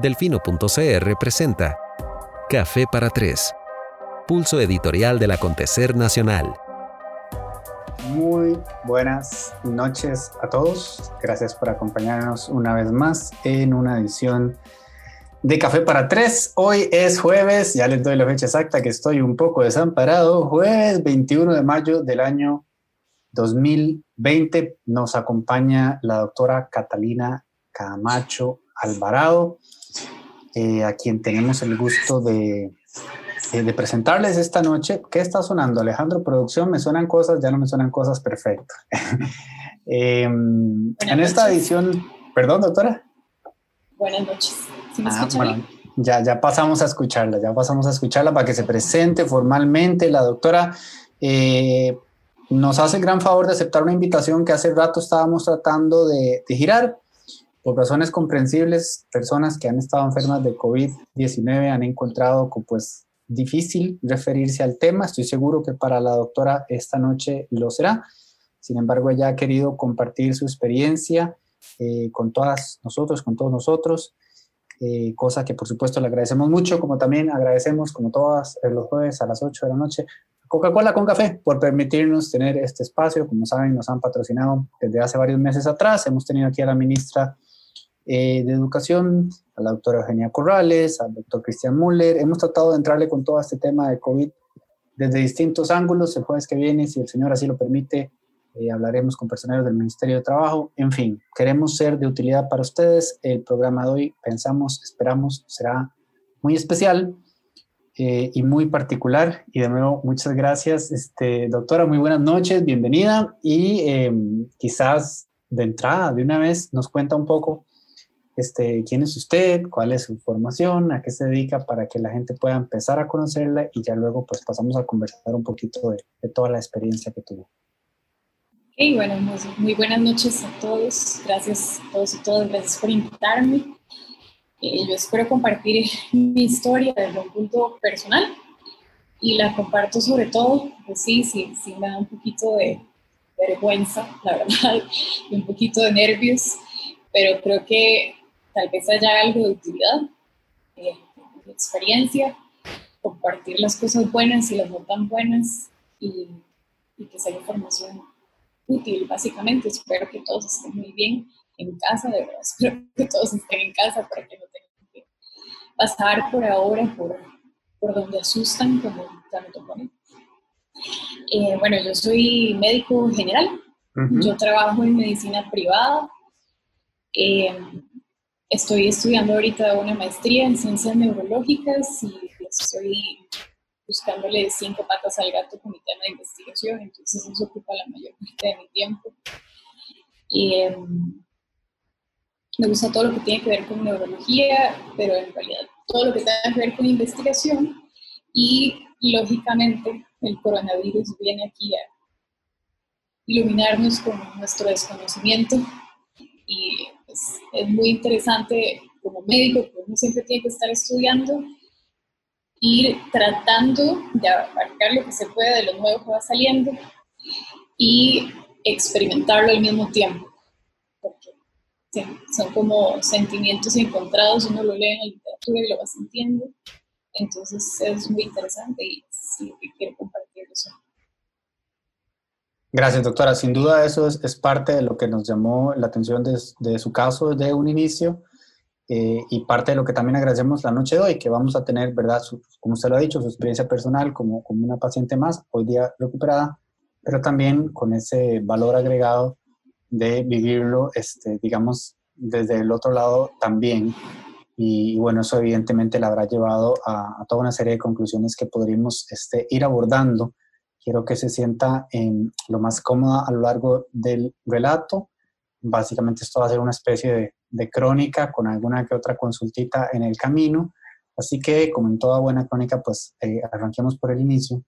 Delfino.cr presenta Café para Tres, pulso editorial del acontecer nacional. Muy buenas noches a todos. Gracias por acompañarnos una vez más en una edición de Café para Tres. Hoy es jueves, ya les doy la fecha exacta que estoy un poco desamparado. Jueves 21 de mayo del año 2020 nos acompaña la doctora Catalina Camacho Alvarado. Eh, a quien tenemos el gusto de, eh, de, presentarles esta noche. ¿Qué está sonando, Alejandro? Producción, me suenan cosas, ya no me suenan cosas, perfecto. Em, en esta edición, perdón, doctora. Buenas noches. ah, bueno, ya, ya pasamos a escucharla, ya pasamos a escucharla para que se presente formalmente. La doctora eh, nos hace el gran favor de aceptar una invitación que hace rato estábamos tratando de, de girar por razones comprensibles, personas que han estado enfermas de COVID-19 han encontrado pues difícil referirse al tema. Estoy seguro que para la doctora esta noche lo será. Sin embargo, ella ha querido compartir su experiencia eh, con todas nosotros, con todos nosotros, eh, cosa que por supuesto le agradecemos mucho, como también agradecemos, como todas eh, los jueves a las 8 de la noche, Coca-Cola con café por permitirnos tener este espacio. Como saben, nos han patrocinado desde hace varios meses atrás. Hemos tenido aquí a la ministra eh, de Educación, a la doctora Eugenia Corrales, al doctor Cristian Müller. Hemos tratado de entrarle con todo este tema de COVID desde distintos ángulos. El jueves que viene, si el Señor así lo permite, eh, hablaremos con personeros del Ministerio de Trabajo. En fin, queremos ser de utilidad para ustedes. El programa de hoy, pensamos, esperamos, será muy especial eh, y muy particular. Y de nuevo, muchas gracias, este, doctora. Muy buenas noches, bienvenida. Y quizás de entrada, de una vez, nos cuenta un poco este, quién es usted, cuál es su formación, a qué se dedica para que la gente pueda empezar a conocerla y ya luego pues pasamos a conversar un poquito de, toda la experiencia que tuvo. Ok, bueno, muy, buenas noches a todos. Gracias a todos y todas, gracias por invitarme. Eh, yo espero compartir mi historia desde un punto personal y la comparto sobre todo, pues sí, sí, sí me da un poquito de vergüenza, la verdad, y un poquito de nervios, pero creo que tal vez haya algo de utilidad, eh, de experiencia, compartir las cosas buenas y las no tan buenas y, que sea información útil, básicamente. Espero que todos estén muy bien en casa, de verdad, espero que todos estén en casa para que no tengan que pasar por ahora por, por donde asustan como tanto ponen. Eh, bueno, yo soy médico general, yo trabajo en medicina privada. Eh, Estoy estudiando ahorita una maestría en ciencias neurológicas y estoy buscándole cinco patas al gato con mi tema de investigación, entonces eso ocupa la mayor parte de mi tiempo. Y em, me gusta todo lo que tiene que ver con neurología, pero en realidad todo lo que tenga que ver con investigación y lógicamente el coronavirus viene aquí a iluminarnos con nuestro desconocimiento y pues, es muy interesante como médico, que uno siempre tiene que estar estudiando, ir tratando de abarcar lo que se puede de lo nuevo que va saliendo y experimentarlo al mismo tiempo. Porque son como sentimientos encontrados, uno lo lee en la literatura y lo va sintiendo. Entonces es muy interesante y sí, quiero compartir eso. Gracias, doctora. Sin duda eso es, parte de lo que nos llamó la atención de, su caso desde un inicio eh, y parte de lo que también agradecemos la noche de hoy, que vamos a tener, ¿verdad? como usted lo ha dicho, su experiencia personal como, como una paciente más, hoy día recuperada, pero también con ese valor agregado de vivirlo, este, digamos, desde el otro lado también. Y, bueno, eso evidentemente la habrá llevado a, a, toda una serie de conclusiones que podríamos este, ir abordando Quiero que se sienta en lo más cómoda a lo largo del relato. Básicamente esto va a ser una especie de, crónica con alguna que otra consultita en el camino. Así que, como en toda buena crónica, pues eh, arranquemos por el inicio,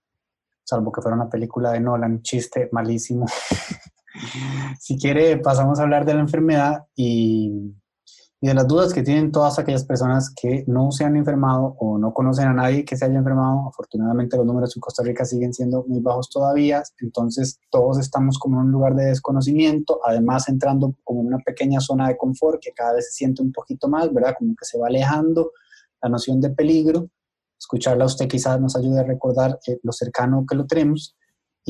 salvo que fuera una película de Nolan, chiste malísimo. si quiere, pasamos a hablar de la enfermedad y, y de las dudas que tienen todas aquellas personas que no se han enfermado o no conocen a nadie que se haya enfermado. Afortunadamente los números en Costa Rica siguen siendo muy bajos todavía, entonces todos estamos como en un lugar de desconocimiento, además entrando como en una pequeña zona de confort que cada vez se siente un poquito más, ¿verdad? Como que se va alejando la noción de peligro. Escucharla a usted quizás nos ayude a recordar eh, lo cercano que lo tenemos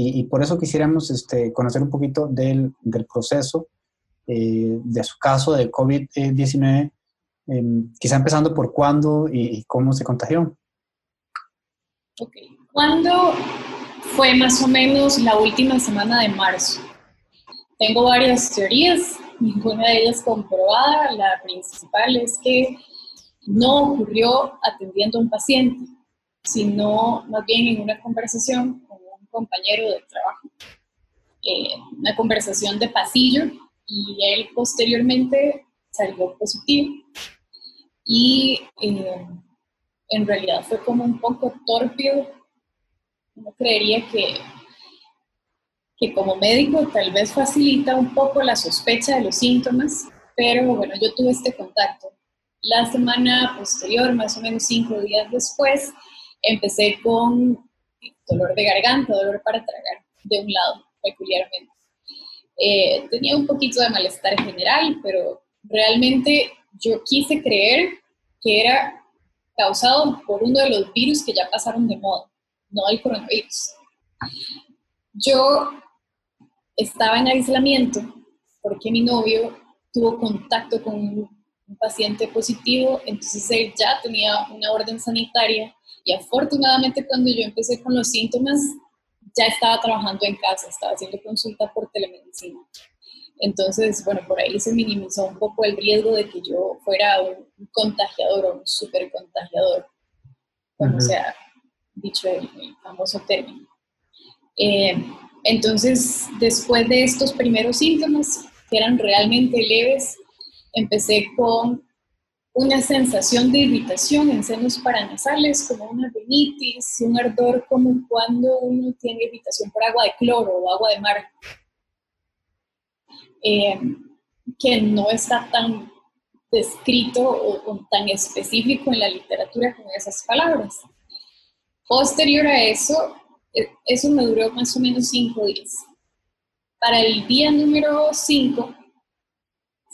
y, por eso quisiéramos este, conocer un poquito del, del proceso eh, de su caso de COVID-19, em, quizá empezando por cuándo y, cómo se contagió. Ok, ¿cuándo fue más o menos la última semana de marzo? Tengo varias teorías, ninguna de ellas comprobada. La principal es que no ocurrió atendiendo a un paciente, sino más bien en una conversación con un compañero de trabajo. Eh, una conversación de pasillo y él posteriormente salió positivo. Y eh, en realidad fue como un poco torpido. Uno creería que, que como médico tal vez facilita un poco la sospecha de los síntomas, pero bueno, yo tuve este contacto. La semana posterior, más o menos cinco días después, empecé con dolor de garganta, dolor para tragar, de un lado, peculiarmente. Eh, tenía un poquito de malestar general, pero realmente yo quise creer que era causado por uno de los virus que ya pasaron de moda, no el coronavirus. Yo estaba en aislamiento porque mi novio tuvo contacto con un, paciente positivo, entonces él ya tenía una orden sanitaria y afortunadamente cuando yo empecé con los síntomas ya estaba trabajando en casa, estaba haciendo consulta por telemedicina. Entonces, bueno, por ahí se minimizó un poco el riesgo de que yo fuera un contagiador o un super contagiador, como sea dicho el, famoso término. Eh, entonces, después de estos primeros síntomas, que eran realmente leves, empecé con una sensación de irritación en senos paranasales, como una rinitis, un ardor como cuando uno tiene irritación por agua de cloro o agua de mar, eh, que no está tan descrito o, tan específico en la literatura con esas palabras. Posterior a eso, eh, eso me duró más o menos cinco días. Para el día número cinco,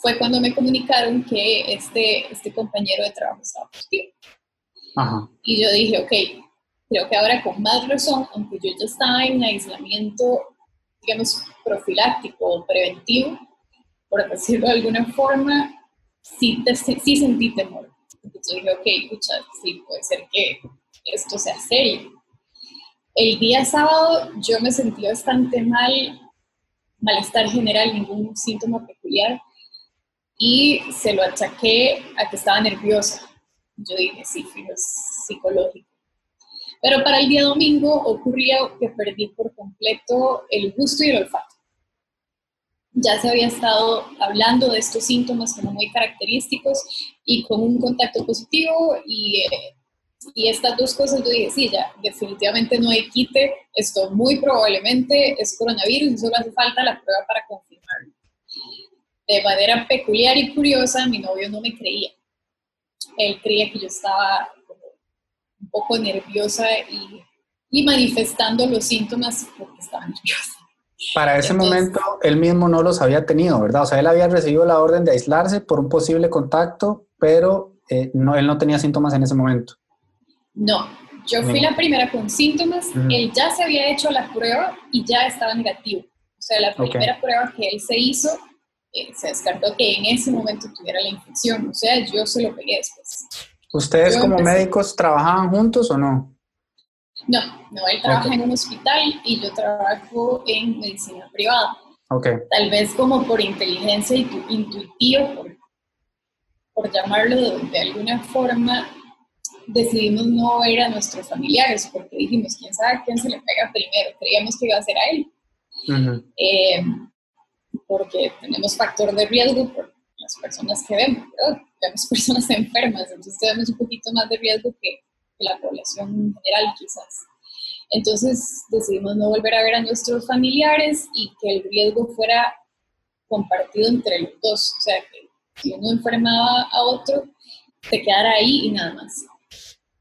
fue cuando me comunicaron que este, este compañero de trabajo estaba positivo. Y yo dije, ok, creo que ahora con más razón, aunque yo ya estaba en aislamiento, digamos, profiláctico o preventivo, por decirlo de alguna forma, sí, sí sentí temor. Entonces dije, ok, escucha, sí, puede ser que esto sea serio. El día sábado yo me sentí bastante mal, malestar general, ningún síntoma peculiar y se lo achaqué a que estaba nerviosa. Yo dije, sí, es psicológico. Pero para el día domingo ocurría que perdí por completo el gusto y el olfato. Ya se había estado hablando de estos síntomas como muy característicos y con un contacto positivo y, eh, y estas dos cosas yo dije, sí, ya definitivamente no hay quite, esto muy probablemente es coronavirus y solo hace falta la prueba para confirmarlo de manera peculiar y curiosa, mi novio no me creía. Él creía que yo estaba un poco nerviosa y, manifestando los síntomas porque estaba nerviosa. Para ese momento, él mismo no los había tenido, ¿verdad? O sea, él había recibido la orden de aislarse por un posible contacto, pero eh, no, él no tenía síntomas en ese momento. No, yo fui la primera con síntomas, él ya se había hecho la prueba y ya estaba negativo. O sea, la primera prueba que él se hizo eh, se descartó que en ese momento tuviera la infección. O sea, yo se lo pegué después. ¿Ustedes como médicos trabajaban juntos o no? No, no, él trabaja en un hospital y yo trabajo en medicina privada. Okay. Tal vez como por inteligencia intuitiva, por, por llamarlo de, alguna forma, decidimos no ver a nuestros familiares porque dijimos, quién sabe quién se le pega primero. Creíamos que iba a ser a él porque tenemos factor de riesgo por las personas que vemos, vemos personas enfermas, entonces tenemos un poquito más de riesgo que, la población general quizás. Entonces decidimos no volver a ver a nuestros familiares y que el riesgo fuera compartido entre los dos, o sea, que si uno enfermaba a otro, te quedara ahí y nada más.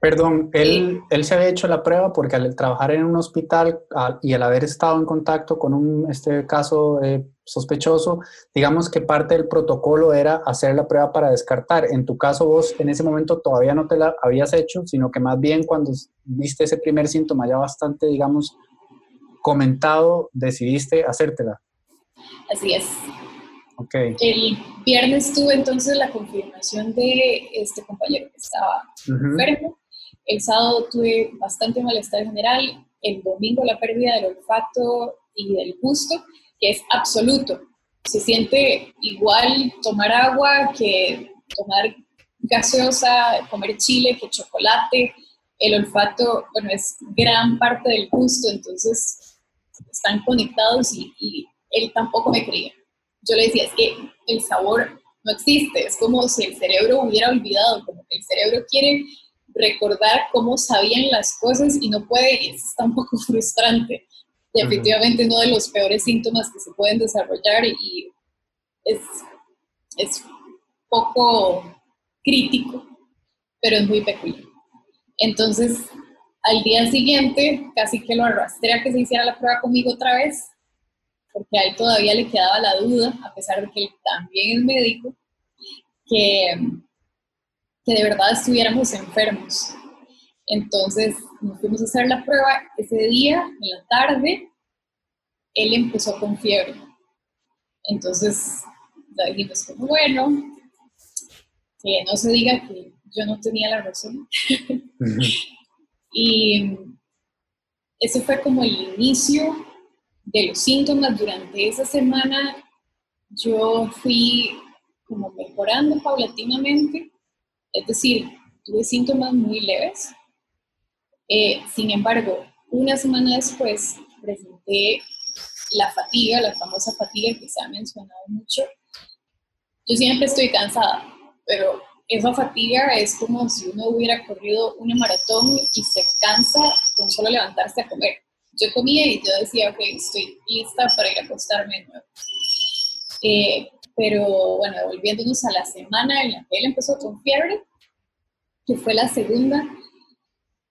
Perdón, él, él se había hecho la prueba porque al trabajar en un hospital y al haber estado en contacto con un este caso eh, sospechoso, digamos que parte del protocolo era hacer la prueba para descartar. En tu caso, vos en ese momento todavía no te la habías hecho, sino que más bien cuando viste ese primer síntoma ya bastante, digamos, comentado, decidiste hacértela. Así es. Okay. El viernes tuve entonces la confirmación de este compañero que estaba enfermo el sábado tuve bastante malestar general, el domingo la pérdida del olfato y del gusto, que es absoluto. Se siente igual tomar agua que tomar gaseosa, comer chile, que chocolate. El olfato, bueno, es gran parte del gusto, entonces están conectados y, y él tampoco me creía. Yo le decía, es que el sabor no existe, es como si el cerebro hubiera olvidado, como que el cerebro quiere recordar cómo sabían las cosas y no puede, es está un poco frustrante. Definitivamente uno de los peores síntomas que se pueden desarrollar y es, es poco crítico, pero es muy peculiar. Entonces, al día siguiente, casi que lo arrastré a que se hiciera la prueba conmigo otra vez, porque a él todavía le quedaba la duda, a pesar de que él también es médico, que que de verdad estuviéramos enfermos. Entonces nos fuimos a hacer la prueba. Ese día, en la tarde, él empezó con fiebre. Entonces ya dijimos como, bueno, que no se diga que yo no tenía la razón. y ese fue como el inicio de los síntomas. Durante esa semana yo fui como mejorando paulatinamente es decir, tuve síntomas muy leves. Eh, sin embargo, una semana después presenté la fatiga, la famosa fatiga que se ha mencionado mucho. Yo siempre estoy cansada, pero esa fatiga es como si uno hubiera corrido una maratón y se cansa con solo levantarse a comer. Yo comía y yo decía, ok, estoy lista para ir a acostarme de nuevo. Eh, pero bueno, volviéndonos a la semana en la que él empezó con fiebre, que fue la segunda,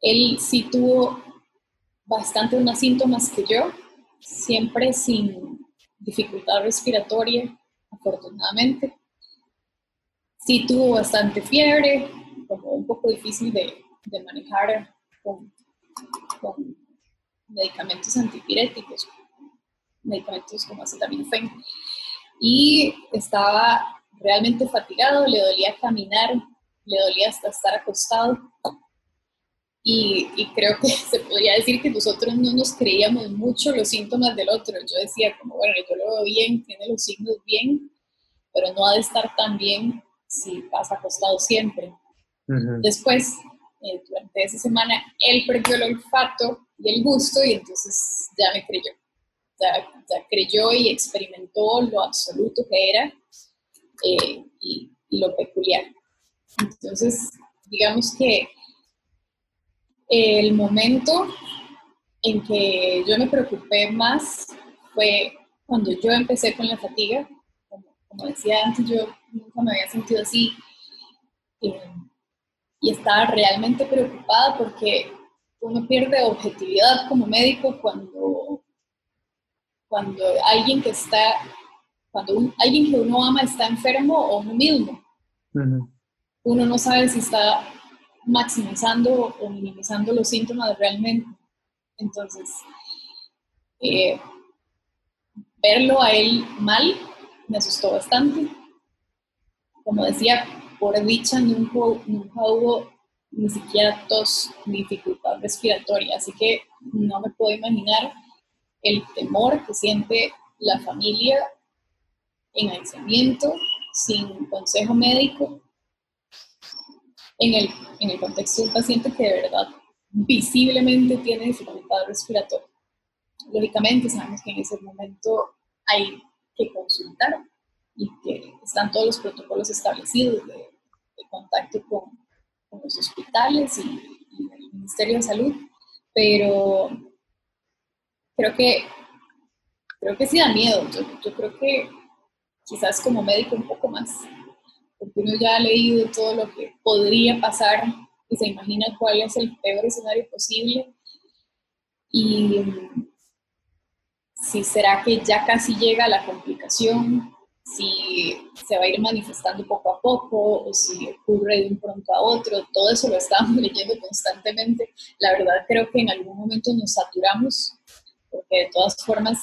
él sí tuvo bastante más síntomas que yo, siempre sin dificultad respiratoria, afortunadamente. Sí tuvo bastante fiebre, como un poco difícil de, manejar con, medicamentos antipiréticos, medicamentos como acetaminofén y estaba realmente fatigado, le dolía caminar, le dolía hasta estar acostado. Y, creo que se podría decir que nosotros no nos creíamos mucho los síntomas del otro. Yo decía, como, bueno, yo lo veo bien, tiene los signos bien, pero no ha de estar tan bien si pasa acostado siempre. Después, eh, durante esa semana, él perdió el olfato y el gusto y entonces ya me creyó ya, creyó y experimentó lo absoluto que era eh, y, lo peculiar. Entonces, digamos que el momento en que yo me preocupé más fue cuando yo empecé con la fatiga. Como, decía antes, yo nunca me había sentido así. Eh, y estaba realmente preocupada porque uno pierde objetividad como médico cuando cuando alguien que está, cuando alguien que uno ama está enfermo o uno mismo. Uno no sabe si está maximizando o minimizando los síntomas realmente. Entonces, eh, verlo a él mal me asustó bastante. Como decía, por dicha nunca, nunca hubo ni siquiera tos ni dificultad respiratoria, así que no me puedo imaginar el temor que siente la familia en aislamiento, sin consejo médico, en el, en el contexto de un paciente que de verdad visiblemente tiene dificultad respiratoria. Lógicamente sabemos que en ese momento hay que consultar y que están todos los protocolos establecidos de, contacto con, los hospitales y, y el Ministerio de Salud, pero creo que, creo que sí da miedo. Yo, creo que quizás como médico un poco más, porque uno ya ha leído todo lo que podría pasar y se imagina cuál es el peor escenario posible. Y mm, si será que ya casi llega la complicación, si se va a ir manifestando poco a poco o si ocurre de un pronto a otro, todo eso lo estamos leyendo constantemente. La verdad creo que en algún momento nos saturamos porque de todas formas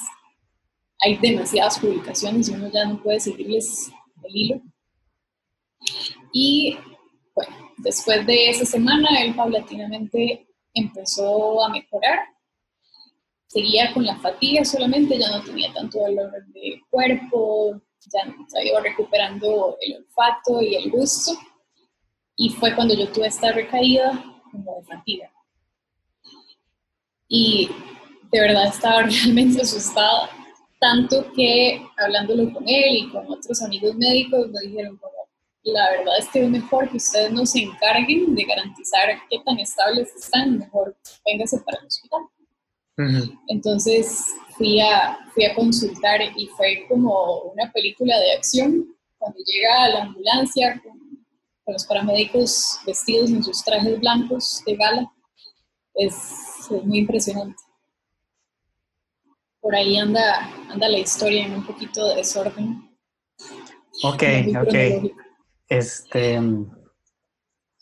hay demasiadas publicaciones y uno ya no puede seguirles el hilo. Y bueno, después de esa semana él paulatinamente empezó a mejorar seguía con la fatiga solamente, ya no tenía tanto dolor de cuerpo, ya se iba recuperando el olfato y el gusto. Y fue cuando yo tuve esta recaída como de fatiga. Y de verdad estaba realmente asustada, tanto que hablándolo con él y con otros amigos médicos me dijeron como, la verdad es que es mejor que ustedes no se encarguen de garantizar qué tan estables están, mejor véngase para el hospital. Entonces fui a, fui a consultar y fue como una película de acción. Cuando llega la ambulancia con, los paramédicos vestidos en sus trajes blancos de gala, es, muy impresionante. Por ahí anda, anda la historia en un poquito de desorden. Ok, ok. Este,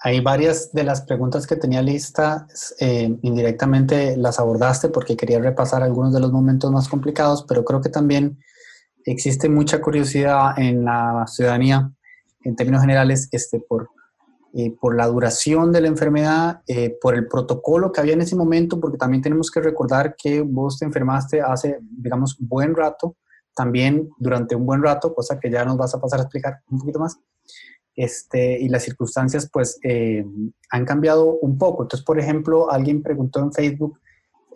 hay varias de las preguntas que tenía listas, eh, indirectamente las abordaste porque quería repasar algunos de los momentos más complicados, pero creo que también existe mucha curiosidad en la ciudadanía, en términos generales, este, por, eh, por la duración de la enfermedad, eh, por el protocolo que había en ese momento, porque también tenemos que recordar que vos te enfermaste hace, digamos, buen rato, también durante un buen rato, cosa que ya nos vas a pasar a explicar un poquito más este, y las circunstancias pues eh, han cambiado un poco. Entonces, por ejemplo, alguien preguntó en Facebook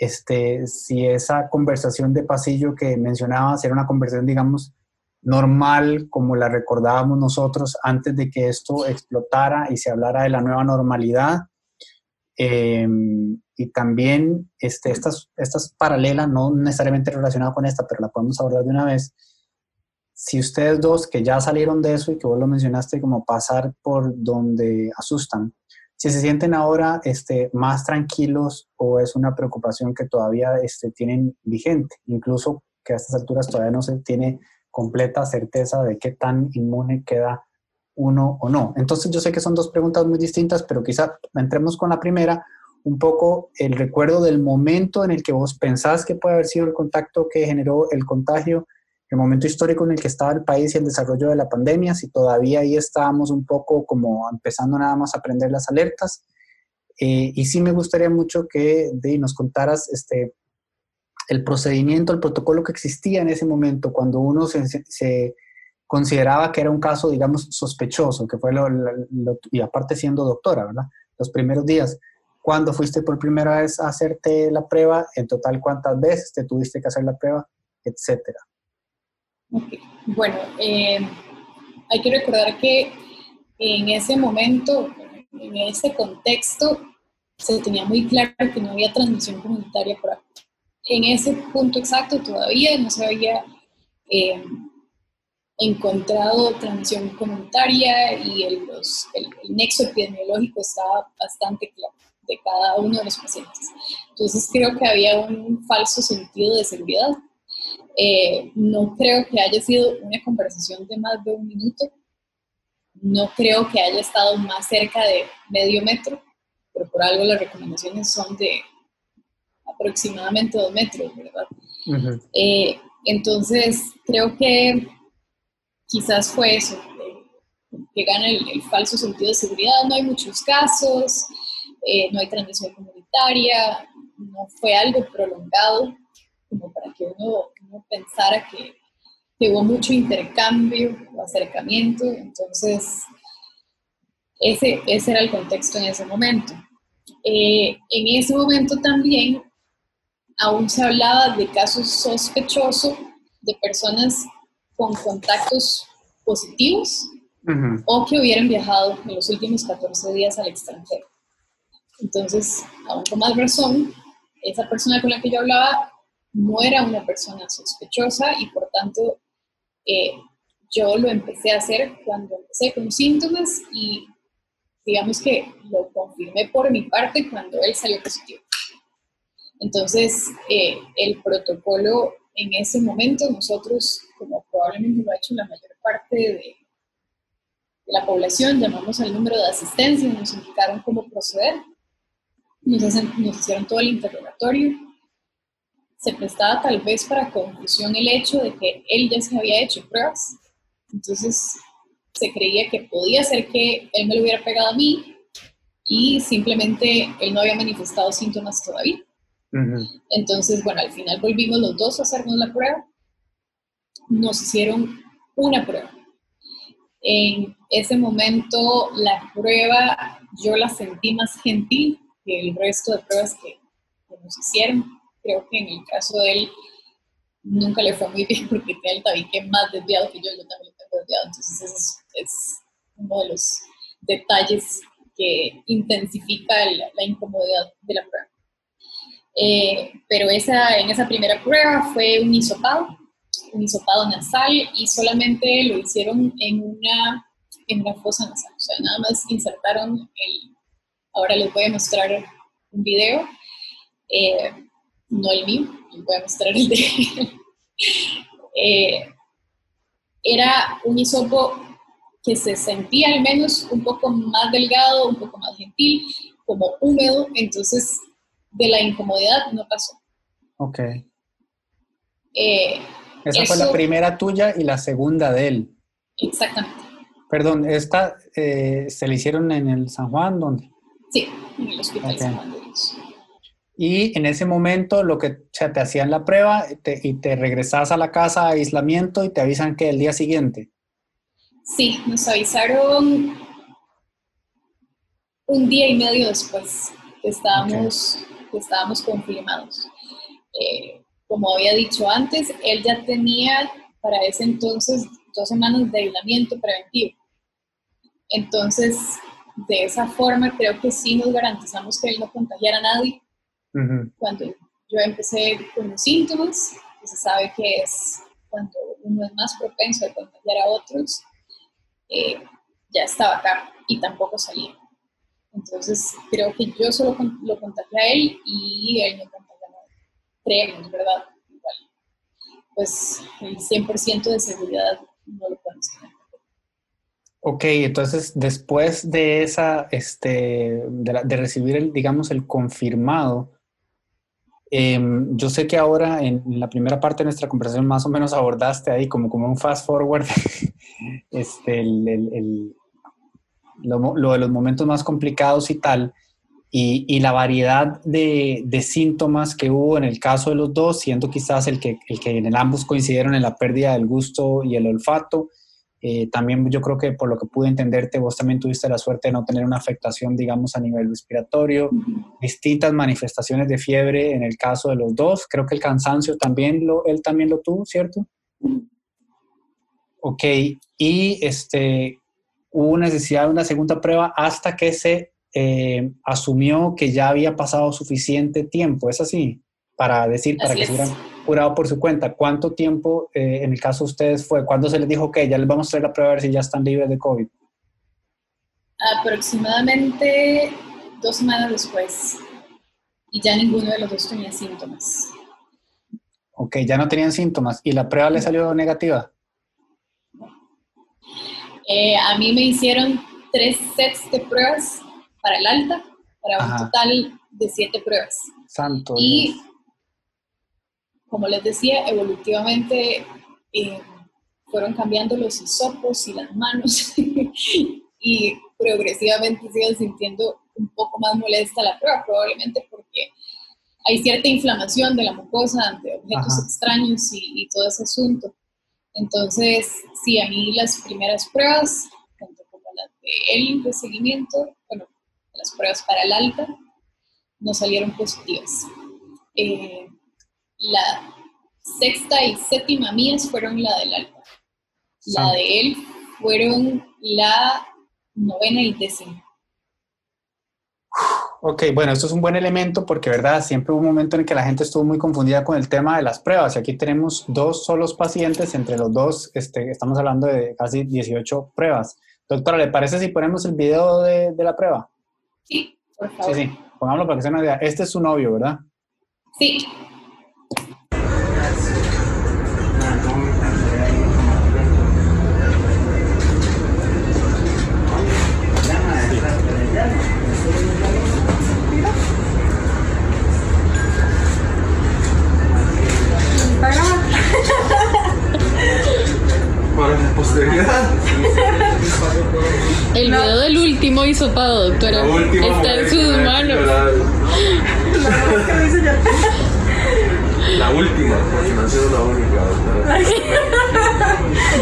este, si esa conversación de pasillo que mencionabas era una conversación, digamos, normal como la recordábamos nosotros antes de que esto explotara y se hablara de la nueva normalidad. Em, y también este, estas, estas paralelas, no necesariamente relacionadas con esta, pero la podemos abordar de una vez, si ustedes dos que ya salieron de eso y que vos lo mencionaste como pasar por donde asustan, si se sienten ahora este, más tranquilos o es una preocupación que todavía este, tienen vigente, incluso que a estas alturas todavía no se tiene completa certeza de qué tan inmune queda uno o no. Entonces yo sé que son dos preguntas muy distintas, pero quizá entremos con la primera, un poco el recuerdo del momento en el que vos pensás que puede haber sido el contacto que generó el contagio el momento histórico en el que estaba el país y el desarrollo de la pandemia, si todavía ahí estábamos un poco como empezando nada más a aprender las alertas. Eh, y sí me gustaría mucho que de, nos contaras este, el procedimiento, el protocolo que existía en ese momento, cuando uno se, consideraba que era un caso, digamos, sospechoso, que fue lo, y aparte siendo doctora, ¿verdad? Los primeros días. ¿Cuándo fuiste por primera vez a hacerte la prueba? En total, ¿cuántas veces te tuviste que hacer la prueba? Etcétera. Bueno, eh, hay que recordar que en ese momento, en ese contexto, se tenía muy claro que no había transmisión comunitaria por acá. En ese punto exacto todavía no se había eh, encontrado transmisión comunitaria y el, el, nexo epidemiológico estaba bastante claro de cada uno de los pacientes. Entonces creo que había un falso sentido de seguridad eh, no creo que haya sido una conversación de más de un minuto. No creo que haya estado más cerca de medio metro, pero por algo las recomendaciones son de aproximadamente dos metros, ¿verdad? Eh, entonces, creo que quizás fue eso, que gana el, falso sentido de seguridad. No hay muchos casos, eh, no hay transmisión comunitaria, no fue algo prolongado como para que uno, pensara que, hubo mucho intercambio o acercamiento, entonces ese, ese era el contexto en ese momento. Eh, en ese momento también aún se hablaba de casos sospechosos de personas con contactos positivos o que hubieran viajado en los últimos 14 días al extranjero. Entonces, aún con más razón, esa persona con la que yo hablaba no era una persona sospechosa y por tanto eh, yo lo empecé a hacer cuando empecé con síntomas y digamos que lo confirmé por mi parte cuando él salió positivo. Entonces, eh, el protocolo en ese momento, nosotros, como probablemente lo ha hecho la mayor parte de, la población, llamamos al número de asistencia, nos indicaron cómo proceder, nos, nos hicieron todo el interrogatorio. Se prestaba tal vez para confusión el hecho de que él ya se había hecho pruebas, entonces se creía que podía ser que él me lo hubiera pegado a mí y simplemente él no había manifestado síntomas todavía. Entonces, bueno, al final volvimos los dos a hacernos la prueba. Nos hicieron una prueba. En ese momento la prueba yo la sentí más gentil que el resto de pruebas que, nos hicieron. Creo que en el caso de él nunca le fue muy bien porque tiene el tabique más desviado que yo, yo también lo tengo desviado. Entonces es uno de los detalles que intensifica la incomodidad de la prueba. Eh, pero esa, en esa primera prueba fue un hisopado, un hisopado nasal y solamente lo hicieron en una, en una fosa nasal. O sea, nada más insertaron el... Ahora les voy a mostrar un video, eh, no el mío, les voy a mostrar el de eh, era un hisopo que se sentía al menos un poco más delgado, un poco más gentil, como húmedo, entonces de la incomodidad no pasó. Ok. Eh, Esa fue la primera tuya y la segunda de él. Exactamente. Perdón, ¿esta eh, se le hicieron en el San Juan? ¿Dónde? Sí, en el Hospital San Juan de Dios. Y en ese momento lo que o te hacían la prueba y te regresas a la casa a aislamiento y te avisan que el día siguiente. Sí, nos avisaron un día y medio después que estábamos confirmados. Eh, como había dicho antes, él ya tenía para ese entonces dos semanas de aislamiento preventivo. Entonces, de esa forma, creo que sí nos garantizamos que él no contagiara a nadie. Cuando yo empecé con los síntomas, que se sabe que es cuando uno es más propenso a contagiar a otros, eh, ya estaba acá y tampoco salía. Entonces, creo que yo solo lo contagié a él y él me contagió a nadie. Creemos, ¿verdad? Igual. Pues el 100% de seguridad no lo podemos tener. Ok, entonces después de esa, este, de, recibir el, digamos, el confirmado, em, yo sé que ahora en, la primera parte de nuestra conversación más o menos abordaste ahí como, como un fast forward este, el, lo, de los momentos más complicados y tal, y, la variedad de, síntomas que hubo en el caso de los dos, siendo quizás el que, el que en ambos coincidieron en la pérdida del gusto y el olfato. Eh, también yo creo que por lo que pude entenderte, vos también tuviste la suerte de no tener una afectación, digamos, a nivel respiratorio, distintas manifestaciones de fiebre en el caso de los dos. Creo que el cansancio también lo, él también lo tuvo, ¿cierto? Ok, y este, hubo necesidad de una segunda prueba hasta que se eh, asumió que ya había pasado suficiente tiempo. ¿Es así? Para decir, para que se hubieran curado por su cuenta. ¿Cuánto tiempo, eh, en el caso de ustedes, fue? ¿Cuándo se les dijo que ya les vamos a hacer la prueba a ver si ya están libres de COVID? Aproximadamente dos semanas después. Y ya ninguno de los dos tenía síntomas. Ok, ya no tenían síntomas. ¿Y la prueba le salió negativa? Eh, a mí me hicieron tres sets de pruebas para el alta, para un total de siete pruebas. Santo. Y, como les decía, evolutivamente eh, fueron cambiando los hisopos y las manos y progresivamente sigo sintiendo un poco más molesta la prueba, probablemente porque hay cierta inflamación de la mucosa ante objetos extraños y, y todo ese asunto. Entonces, sí, a mí las primeras pruebas, tanto como las de él de seguimiento, bueno, las pruebas para el alta, no salieron positivas. Eh, la sexta y séptima mías fueron la del alta. La de él fueron la novena y décima. Ok, bueno, esto es un buen elemento porque, ¿verdad? Siempre hubo un momento en que la gente estuvo muy confundida con el tema de las pruebas. Y aquí tenemos dos solos pacientes, entre los dos este, estamos hablando de casi 18 pruebas. Doctora, ¿le parece si ponemos el video de, de la prueba? Sí, por favor. Sí, sí, pongámoslo para que se nos vea. Este es su novio, ¿verdad? Sí. Posteridad. El video del último hisopado, doctora. Está en sus manos. La última, porque no ha sido la única. doctora.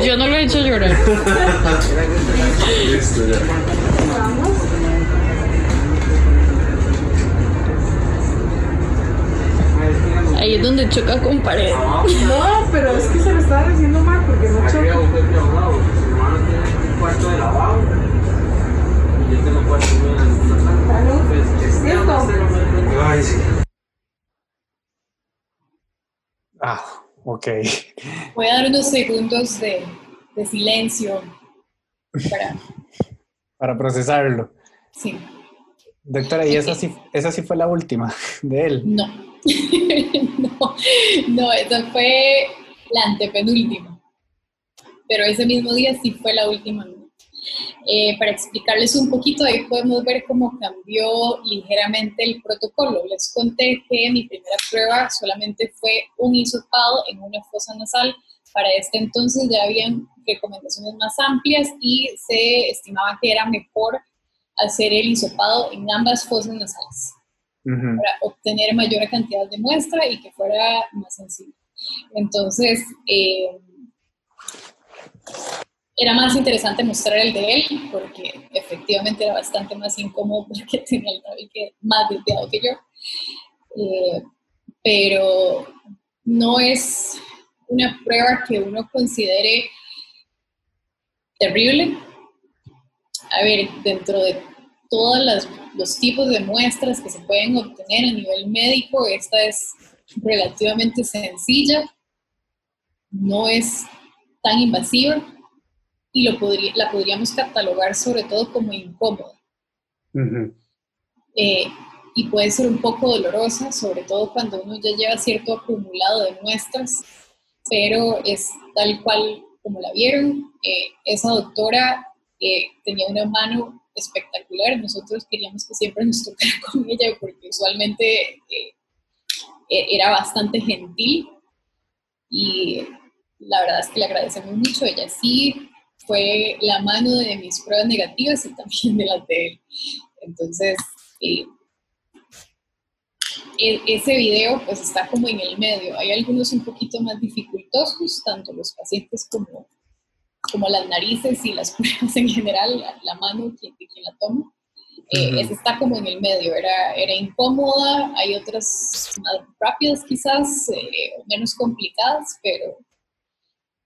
Yo no lo he hecho llorar. Listo, ya. Ahí es donde choca con pared. No, pero es que se lo estaba diciendo mal porque no choca. un cuarto de lavabo y yo tengo cuarto de la Esto. Ay, sí. Ah, ok. Voy a dar unos segundos de, de silencio para... Para procesarlo. Sí. Doctora, ¿y esa sí, esa sí fue la última de él? No. no, no, esa fue la antepenúltima. Pero ese mismo día sí fue la última. Eh, para explicarles un poquito, ahí podemos ver cómo cambió ligeramente el protocolo. Les conté que mi primera prueba solamente fue un hisopado en una fosa nasal. Para este entonces ya habían recomendaciones más amplias y se estimaba que era mejor hacer el hisopado en ambas fosas nasales Para obtener mayor cantidad de muestra y que fuera más sencillo. Entonces, eh, era más interesante mostrar el de él porque efectivamente era bastante más incómodo porque tenía el tabique más desviado que yo. Eh, pero no es una prueba que uno considere terrible. A ver, dentro de todos las- los tipos de muestras que se pueden obtener a nivel médico, esta es relativamente sencilla, no es tan invasiva y lo podría, la podríamos catalogar sobre todo como incómoda. Eh, y puede ser un poco dolorosa, sobre todo cuando uno ya lleva cierto acumulado de muestras, pero es tal cual como la vieron. Eh, esa doctora eh, tenía una mano espectacular, nosotros queríamos que siempre nos tocara con ella porque usualmente eh, e- era bastante gentil y la verdad es que le agradecemos mucho. Ella sí fue la mano de mis pruebas negativas y también de las de él. Entonces, eh, e- ese video pues está como en el medio. Hay algunos un poquito más dificultosos, tanto los pacientes como, como las narices y las pruebas en general, la, la mano quien, quien la toma. Eh, Ujú. Ese está como en el medio, era, era incómoda, hay otras más rápidas quizás, eh, menos complicadas, pero,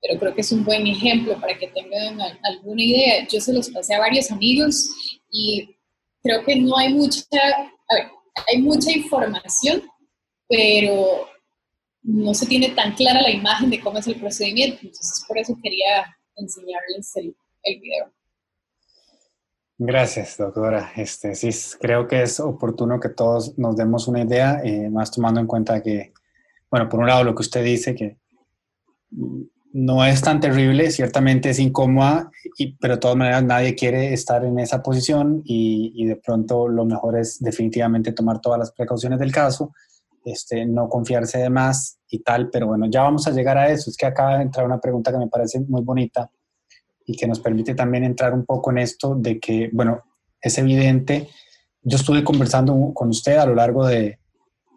pero creo que es un buen ejemplo para que tengan al- alguna idea. Yo se los pasé a varios amigos y creo que no hay mucha, a ver, hay mucha información, pero no se tiene tan clara la imagen de cómo es el procedimiento. Entonces, por eso quería enseñarles el, el video. Gracias, doctora. Este, sí, creo que es oportuno que todos nos demos una idea, eh, más tomando en cuenta que, bueno, por un lado lo que usted dice, que no es tan terrible, ciertamente es incómoda, y, pero de todas maneras nadie quiere estar en esa posición y, y de pronto lo mejor es definitivamente tomar todas las precauciones del caso, este, no confiarse de más y tal, pero bueno, ya vamos a llegar a eso. Es que acaba de entrar una pregunta que me parece muy bonita y que nos permite también entrar un poco en esto de que, bueno, es evidente, yo estuve conversando con usted a lo largo de,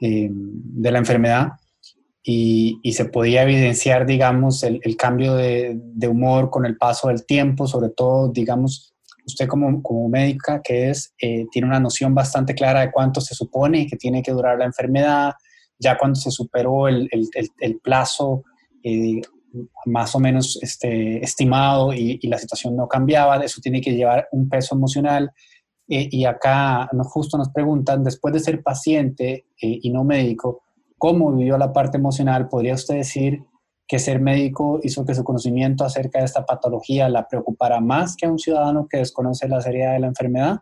eh, de la enfermedad y, y se podía evidenciar, digamos, el, el cambio de, de humor con el paso del tiempo, sobre todo, digamos, usted como, como médica que es, eh, tiene una noción bastante clara de cuánto se supone que tiene que durar la enfermedad, ya cuando se superó el, el, el, plazo eh, más o menos este, estimado y, la situación no cambiaba, eso tiene que llevar un peso emocional Eh, y acá nos, justo nos preguntan, después de ser paciente eh, y no médico, ¿cómo vivió la parte emocional? ¿Podría usted decir que ser médico hizo que su conocimiento acerca de esta patología la preocupara más que a un ciudadano que desconoce la seriedad de la enfermedad?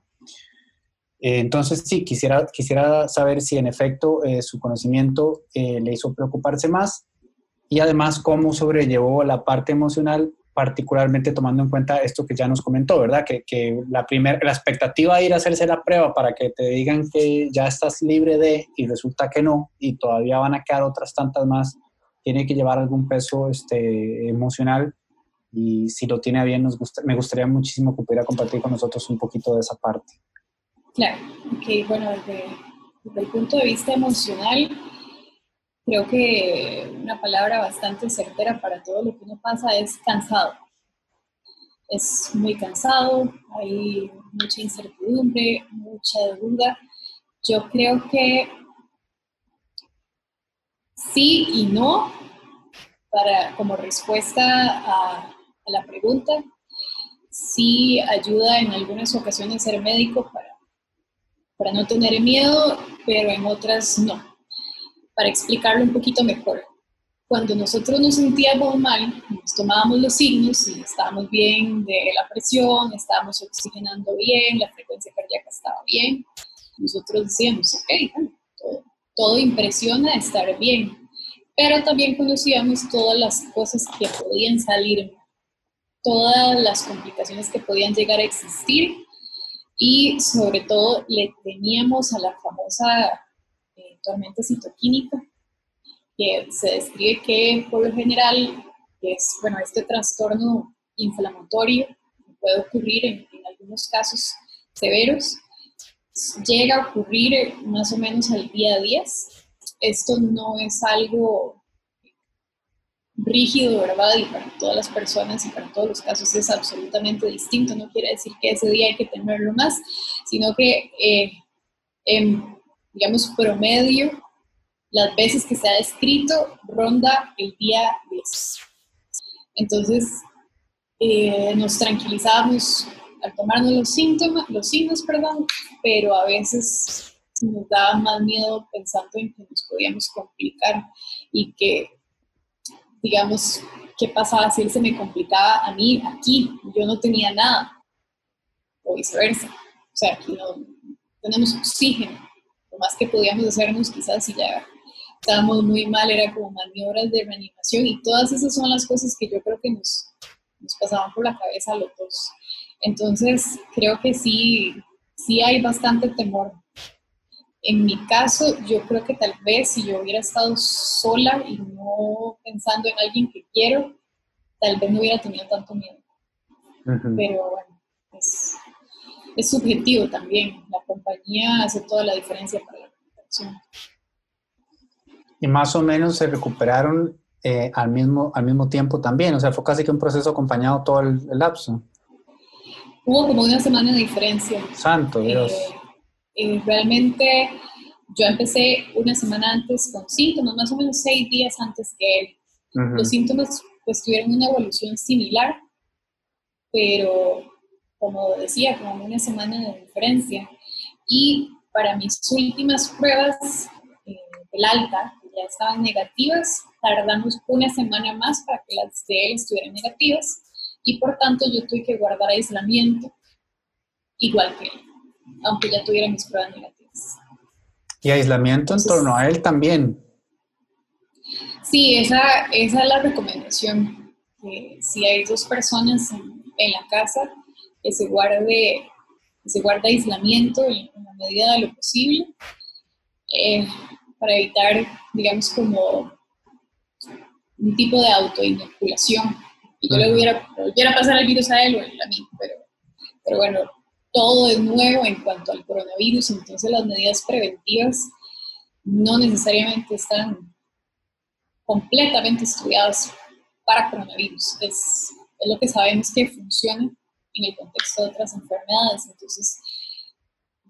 Eh, entonces, sí, quisiera, quisiera saber si en efecto su conocimiento le hizo preocuparse más y además cómo sobrellevó la parte emocional particularmente tomando en cuenta esto que ya nos comentó, ¿verdad? Que, que la, primer, la expectativa de ir a hacerse la prueba para que te digan que ya estás libre de y resulta que no y todavía van a quedar otras tantas más, tiene que llevar algún peso este, emocional y si lo tiene bien, nos gusta, me gustaría muchísimo que pudiera compartir con nosotros un poquito de esa parte. Claro, ok, bueno, desde, desde el punto de vista emocional, creo que una palabra bastante certera para todo lo que uno pasa es cansado. Es muy cansado, hay mucha incertidumbre, mucha duda. Yo creo que sí y no, para, como respuesta a, la pregunta, sí ayuda en algunas ocasiones ser médico para, para no tener miedo, pero en otras no para explicarlo un poquito mejor. Cuando nosotros nos sentíamos mal, nos tomábamos los signos y estábamos bien de la presión, estábamos oxigenando bien, la frecuencia cardíaca estaba bien, nosotros decíamos, ok, todo, todo impresiona estar bien, pero también conocíamos todas las cosas que podían salir, todas las complicaciones que podían llegar a existir y sobre todo le teníamos a la famosa tormenta citoquínica, que se describe que por lo general es, bueno, este trastorno inflamatorio puede ocurrir en, algunos casos severos, llega a ocurrir más o menos al día 10. Esto no es algo rígido, ¿verdad? Y para todas las personas y para todos los casos es absolutamente distinto. No quiere decir que ese día hay que tenerlo más, sino que eh, en digamos, promedio, las veces que se ha descrito, ronda el día 10. Entonces, eh, nos tranquilizábamos al tomarnos los síntomas, los signos, perdón, pero a veces nos daba más miedo pensando en que nos podíamos complicar y que, digamos, qué pasaba si él se me complicaba a mí aquí, yo no tenía nada, o viceversa. O sea, aquí no tenemos oxígeno, más que podíamos hacernos quizás si ya estábamos muy mal, era como maniobras de reanimación y todas esas son las cosas que yo creo que nos, nos pasaban por la cabeza a los dos. Entonces, creo que sí, sí hay bastante temor. En mi caso, yo creo que tal vez si yo hubiera estado sola y no pensando en alguien que quiero, tal vez no hubiera tenido tanto miedo. Pero bueno, es, es subjetivo también. La compañía hace toda la diferencia para la recuperación. Y más o menos se recuperaron eh, al, mismo, al mismo tiempo también, o sea, fue casi que un proceso acompañado todo el, lapso. Hubo como una semana de diferencia. Santo eh, Dios. Eh, realmente yo empecé una semana antes con síntomas, más o menos seis días antes que él. Los síntomas pues tuvieron una evolución similar, pero como decía, como una semana de diferencia. Y para mis últimas pruebas eh, del alta, que ya estaban negativas, tardamos una semana más para que las de él estuvieran negativas y por tanto yo tuve que guardar aislamiento igual que él, aunque ya tuviera mis pruebas negativas. ¿Y aislamiento en torno a él también? Sí, esa, esa es la recomendación. si hay dos personas en, en la casa, que se guarde, se guarde aislamiento en, la medida de lo posible eh, para evitar, digamos, como un tipo de autoinoculación. Y yo le hubiera, volviera a pasar el virus a él o a mí, pero, pero bueno, todo es nuevo en cuanto al coronavirus, entonces las medidas preventivas no necesariamente están completamente estudiadas para coronavirus. Es, es lo que sabemos que funciona en el contexto de otras enfermedades. Entonces,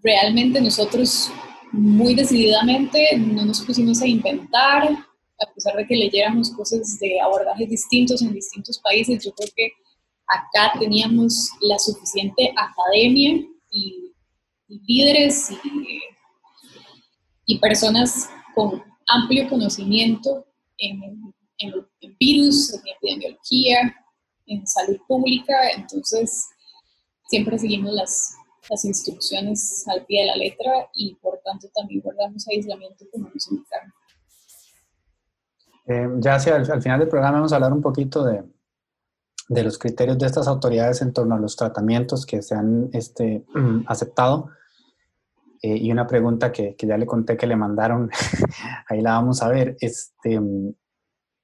realmente nosotros muy decididamente no nos pusimos a inventar, a pesar de que leyéramos cosas de abordajes distintos en distintos países, yo creo que acá teníamos la suficiente academia y líderes y, personas con amplio conocimiento en, en, virus, en epidemiología, en salud pública, entonces siempre seguimos las instrucciones al pie de la letra y por tanto también guardamos aislamiento como nos indicaron. Eh, ya hacia al, al, final del programa vamos a hablar un poquito de, de, los criterios de estas autoridades en torno a los tratamientos que se han este, aceptado. Eh, y una pregunta que, que, ya le conté que le mandaron, ahí la vamos a ver. Este,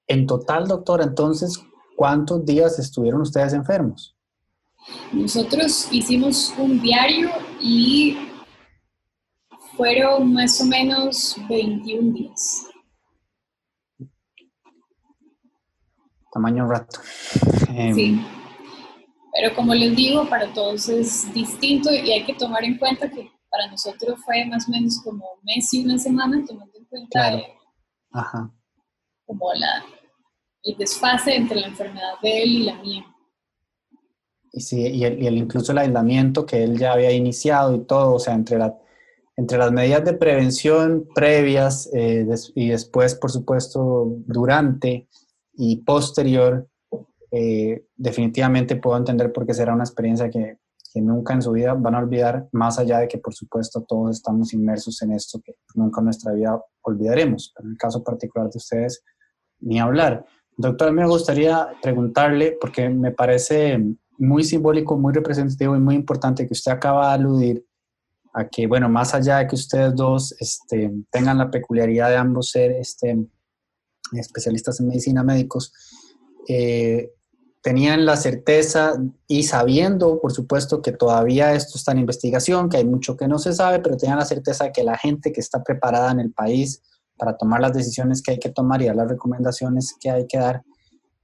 en total, doctora, entonces, ¿cuántos días estuvieron ustedes enfermos? Nosotros hicimos un diario y fueron más o menos 21 días. Tamaño rato. Eh, sí. Pero como les digo, para todos es distinto y hay que tomar en cuenta que para nosotros fue más o menos como un mes y una semana, tomando en cuenta Claro. eh, Ajá. como la, el desfase entre la enfermedad de él y la mía. Y, sí, y, el, y el- incluso el aislamiento que él ya había iniciado y todo, o sea, entre, la, entre las medidas de prevención previas eh, des- y después, por supuesto, durante y posterior, eh, definitivamente puedo entender por qué será una experiencia que, que nunca en su vida van a olvidar, más allá de que, por supuesto, todos estamos inmersos en esto que nunca en nuestra vida olvidaremos. En el caso particular de ustedes, ni hablar. Doctor, me gustaría preguntarle, porque me parece muy simbólico, muy representativo y muy importante que usted acaba de aludir a que, bueno, más allá de que ustedes dos este, tengan la peculiaridad de ambos ser este, especialistas en medicina médicos, eh, tenían la certeza y sabiendo, por supuesto, que todavía esto está en investigación, que hay mucho que no se sabe, pero tenían la certeza de que la gente que está preparada en el país para tomar las decisiones que hay que tomar y dar las recomendaciones que hay que dar,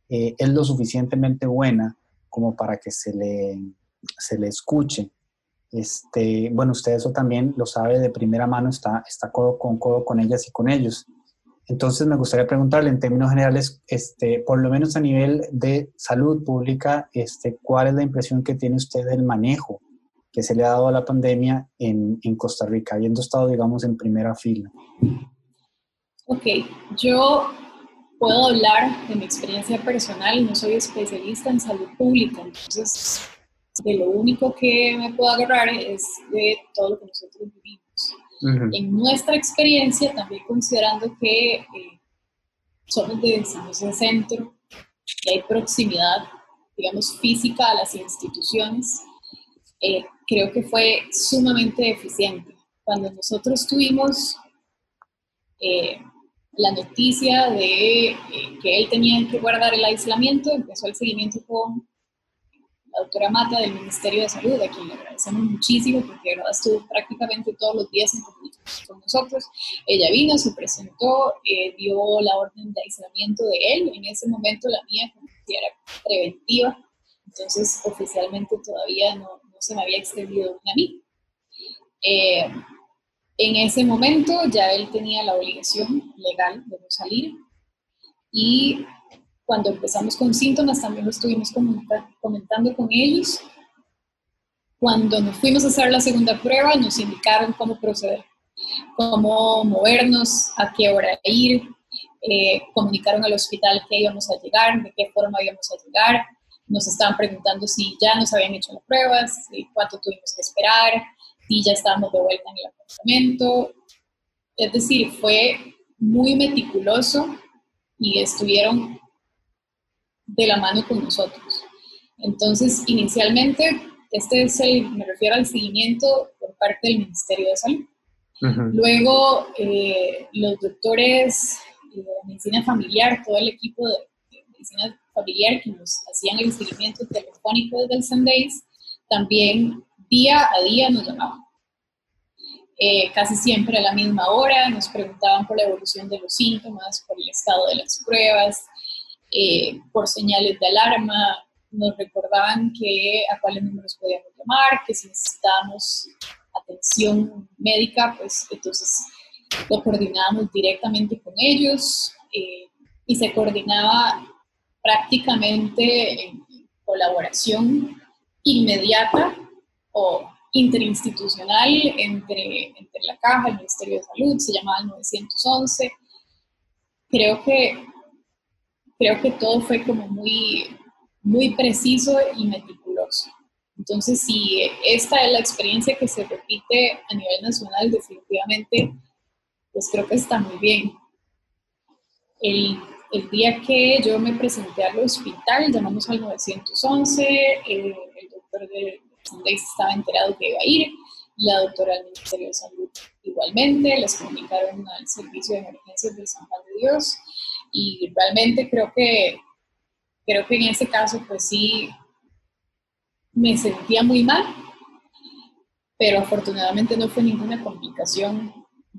eh, es lo suficientemente buena como para que se le, se le escuche. Este, bueno, usted eso también lo sabe de primera mano, está, está codo con codo con ellas y con ellos. Entonces me gustaría preguntarle en términos generales, este, por lo menos a nivel de salud pública, este, ¿cuál es la impresión que tiene usted del manejo que se le ha dado a la pandemia en, en Costa Rica, habiendo estado, digamos, en primera fila? Ok, yo puedo hablar de mi experiencia personal, no soy especialista en salud pública, entonces de lo único que me puedo agarrar es de todo lo que nosotros vivimos. Ujú. En nuestra experiencia, también considerando que eh, somos de San Centro y hay proximidad, digamos, física a las instituciones, eh, creo que fue sumamente eficiente. Cuando nosotros tuvimos eh, la noticia de eh, que él tenía que guardar el aislamiento, empezó el seguimiento con doctora Mata del Ministerio de Salud, a quien le agradecemos muchísimo porque verdad estuvo prácticamente todos los días en con nosotros. Ella vino, se presentó, eh, dio la orden de aislamiento de él. En ese momento la mía era preventiva, entonces oficialmente todavía no, se me había extendido a mí. Eh, en ese momento ya él tenía la obligación legal de no salir y cuando empezamos con síntomas también lo estuvimos comenta- comentando con ellos. Cuando nos fuimos a hacer la segunda prueba nos indicaron cómo proceder, cómo movernos, a qué hora ir, eh, comunicaron al hospital que íbamos a llegar, de qué forma íbamos a llegar, nos estaban preguntando si ya nos habían hecho las pruebas, cuánto tuvimos que esperar, si ya estábamos de vuelta en el apartamento. Es decir, fue muy meticuloso y estuvieron de la mano con nosotros. Entonces, inicialmente, este es el, me refiero al seguimiento por parte del Ministerio de Salud. Luego, eh, los doctores de medicina familiar, todo el equipo de, de medicina familiar que nos hacían el seguimiento telefónico desde el Sundays, también día a día nos llamaban. Eh, casi siempre a la misma hora, nos preguntaban por la evolución de los síntomas, por el estado de las pruebas, eh, por señales de alarma, nos recordaban que a cuáles números podíamos llamar, que si necesitábamos atención médica, pues entonces lo coordinábamos directamente con ellos eh, y se coordinaba prácticamente en colaboración inmediata o interinstitucional entre, entre la Caja, el Ministerio de Salud, se llamaba el 911. Creo que, creo que todo fue como muy, muy preciso y meticuloso. Entonces, si esta es la experiencia que se repite a nivel nacional, definitivamente, pues creo que está muy bien. El, el día que yo me presenté al hospital, llamamos al 911, el, el doctor de estaba enterado que iba a ir, la doctora del Ministerio de Salud igualmente, les comunicaron al Servicio de Emergencias del San Juan de Dios y realmente creo que, creo que en ese caso pues sí me sentía muy mal, pero afortunadamente no fue ninguna complicación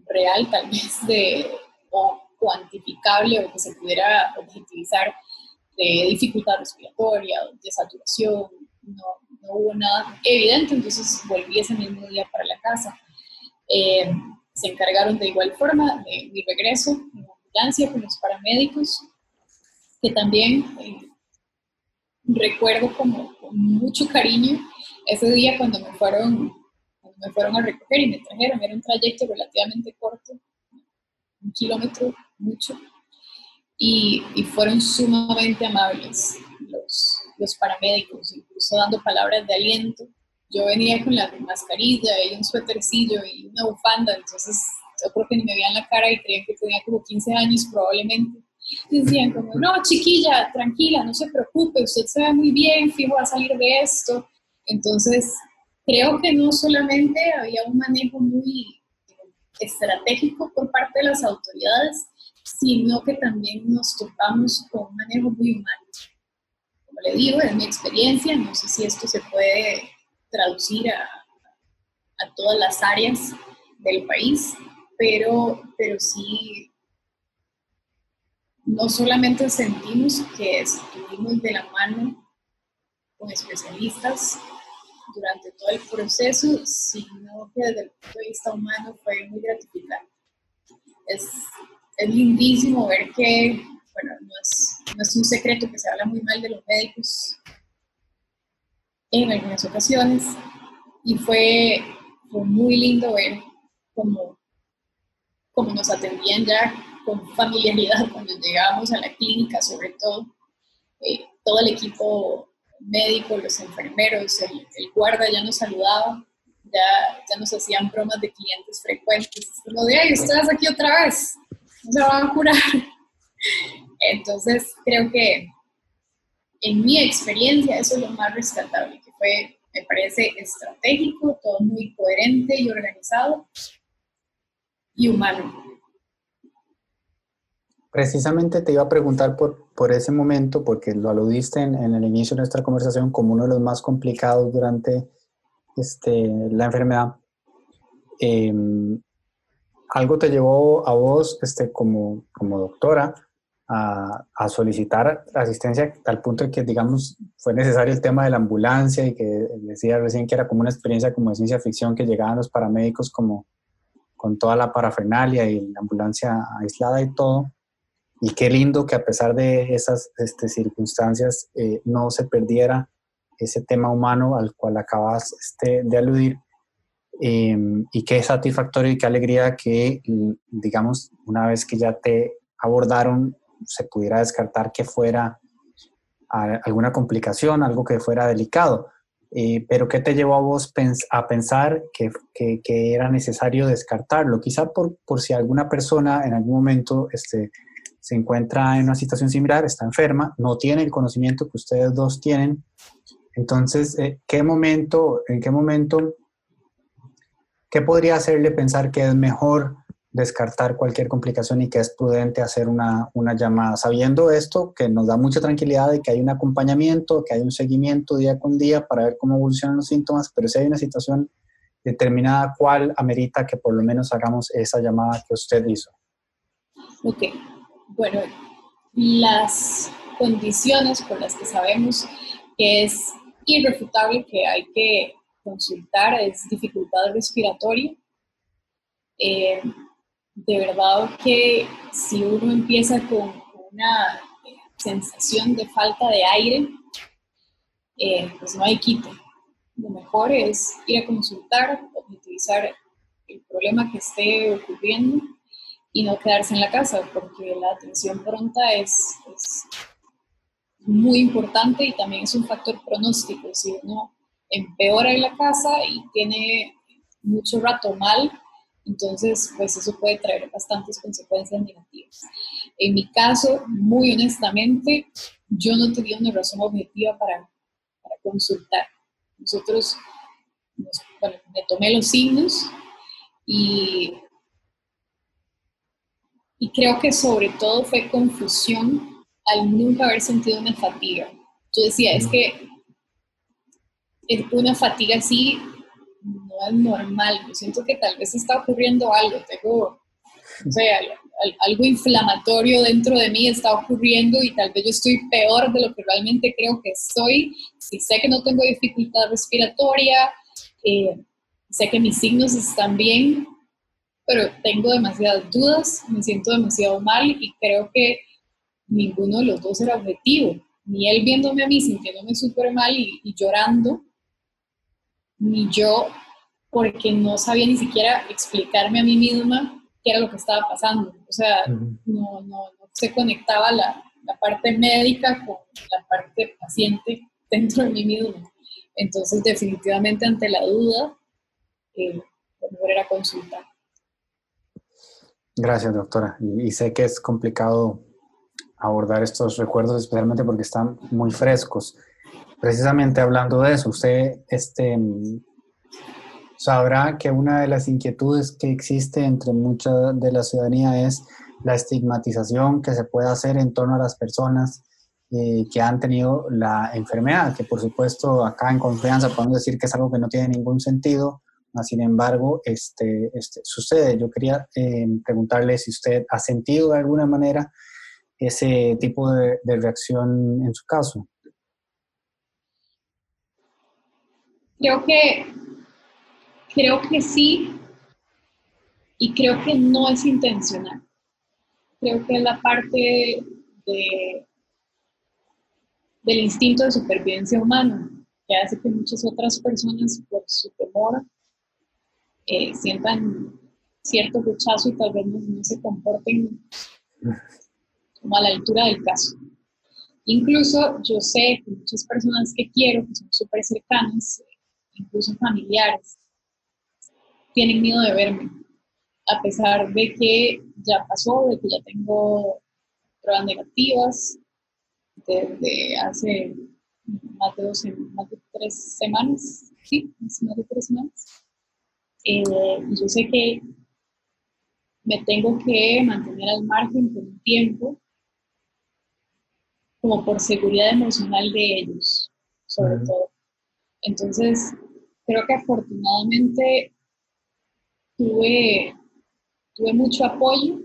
real, tal vez de o cuantificable o que se pudiera objetivizar de dificultad respiratoria, de saturación, no, no hubo nada evidente, entonces volví ese mismo día para la casa. Eh, se encargaron de igual forma de mi regreso con los paramédicos, que también eh, recuerdo como con mucho cariño ese día cuando me fueron cuando me fueron a recoger y me trajeron, era un trayecto relativamente corto, un kilómetro, mucho, y, y fueron sumamente amables los, los paramédicos, incluso dando palabras de aliento. Yo venía con la mascarilla y un suétercillo y una bufanda, entonces yo creo que ni me veían la cara y creían que tenía como 15 años probablemente. Decían como, no, chiquilla, tranquila, no se preocupe, usted se ve muy bien, fijo, va a salir de esto. Entonces, creo que no solamente había un manejo muy estratégico por parte de las autoridades, sino que también nos topamos con un manejo muy humano le digo, es mi experiencia, no sé si esto se puede traducir a todas las áreas del país, pero, pero sí, no solamente sentimos que estuvimos de la mano con especialistas durante todo el proceso, sino que desde el punto de vista humano fue muy gratificante. Es, es lindísimo ver que bueno, no es, no es un secreto que se habla muy mal de los médicos en algunas ocasiones y fue, fue muy lindo ver cómo, cómo, nos atendían ya con familiaridad cuando llegábamos a la clínica, sobre todo eh, todo el equipo médico, los enfermeros, el, el, guarda ya nos saludaba, ya, ya nos hacían bromas de clientes frecuentes, como de, ay, ustedes aquí otra vez, no se van a curar. Entonces, creo que en mi experiencia eso es lo más rescatable, que fue, me parece, estratégico, todo muy coherente y organizado y humano. Precisamente te iba a preguntar por, por ese momento, porque lo aludiste en, el inicio de nuestra conversación como uno de los más complicados durante este, la enfermedad. Eh, algo te llevó a vos este, como, como doctora a, solicitar asistencia al punto de que, digamos, fue necesario el tema de la ambulancia y que decía recién que era como una experiencia como de ciencia ficción que llegaban los paramédicos como con toda la parafernalia y la ambulancia aislada y todo. Y qué lindo que a pesar de esas este, circunstancias eh, no se perdiera ese tema humano al cual acabas este, de aludir. Em, y qué satisfactorio y qué alegría que, digamos, una vez que ya te abordaron se pudiera descartar que fuera alguna complicación, algo que fuera delicado. Eh, pero ¿qué te llevó a vos a pensar que, era necesario descartarlo? Quizá por, por, si alguna persona en algún momento este, se encuentra en una situación similar, está enferma, no tiene el conocimiento que ustedes dos tienen. Entonces, eh, ¿qué momento, en qué momento, qué podría hacerle pensar que es mejor descartar cualquier complicación y que es prudente hacer una, una, llamada. Sabiendo esto, que nos da mucha tranquilidad de que hay un acompañamiento, que hay un seguimiento día con día para ver cómo evolucionan los síntomas, pero si hay una situación determinada, ¿cuál amerita que por lo menos hagamos esa llamada que usted hizo? Ok, bueno, las condiciones por las que sabemos que es irrefutable que hay que consultar es dificultad respiratoria, eh, de verdad que si uno empieza con, una sensación de falta de aire, eh, pues no hay quito. lo mejor es ir a consultar, objetivizar el problema que esté ocurriendo y no quedarse en la casa, porque la atención pronta es, es muy importante y también es un factor pronóstico. Si uno empeora en la casa y tiene mucho rato mal, entonces pues eso puede traer bastantes consecuencias negativas. En mi caso, muy honestamente, yo no tenía una razón objetiva para, para consultar. Nosotros, bueno, me tomé los signos y, y creo que sobre todo fue confusión al nunca haber sentido una fatiga. Yo decía, es que una fatiga así no es normal. Yo siento que tal vez está ocurriendo algo, tengo, o sea, algo inflamatorio dentro de mí está ocurriendo y tal vez yo estoy peor de lo que realmente creo que estoy. Si sé que no tengo dificultad respiratoria, eh, sé que mis signos están bien, pero tengo demasiadas dudas, me siento demasiado mal y creo que ninguno de los dos era objetivo. Ni él viéndome a mí sintiéndome súper mal y, y llorando, ni yo porque no sabía ni siquiera explicarme a mí misma qué era lo que estaba pasando. O sea, no, no, se conectaba la, la, parte médica con la parte paciente dentro de mí misma. Entonces, definitivamente ante la duda, eh, lo mejor era consultar. Gracias, doctora. Y, sé que es complicado abordar estos recuerdos, especialmente porque están muy frescos. Precisamente hablando de eso, usted este, sabrá que una de las inquietudes que existe entre mucha de la ciudadanía es la estigmatización que se puede hacer en torno a las personas eh, que han tenido la enfermedad, que por supuesto acá en confianza podemos decir que es algo que no tiene ningún sentido, sin embargo este, este, sucede. Yo quería eh, preguntarle si usted ha sentido de alguna manera ese tipo de, de reacción en su caso. Creo que Creo que sí y creo que no es intencional. Creo que la parte de, del instinto de supervivencia humana que hace que muchas otras personas por su temor eh, sientan cierto rechazo y tal vez no, se comporten como a la altura del caso. Incluso yo sé que muchas personas que quiero, que son súper cercanas, incluso familiares, tienen miedo de verme, a pesar de que ya pasó, de que ya tengo pruebas negativas desde hace más de, dos, más de tres semanas, sí, más de tres semanas. Eh, yo sé que me tengo que mantener al margen por un tiempo, como por seguridad emocional de ellos, sobre todo. Entonces, creo que afortunadamente tuve, tuve mucho apoyo,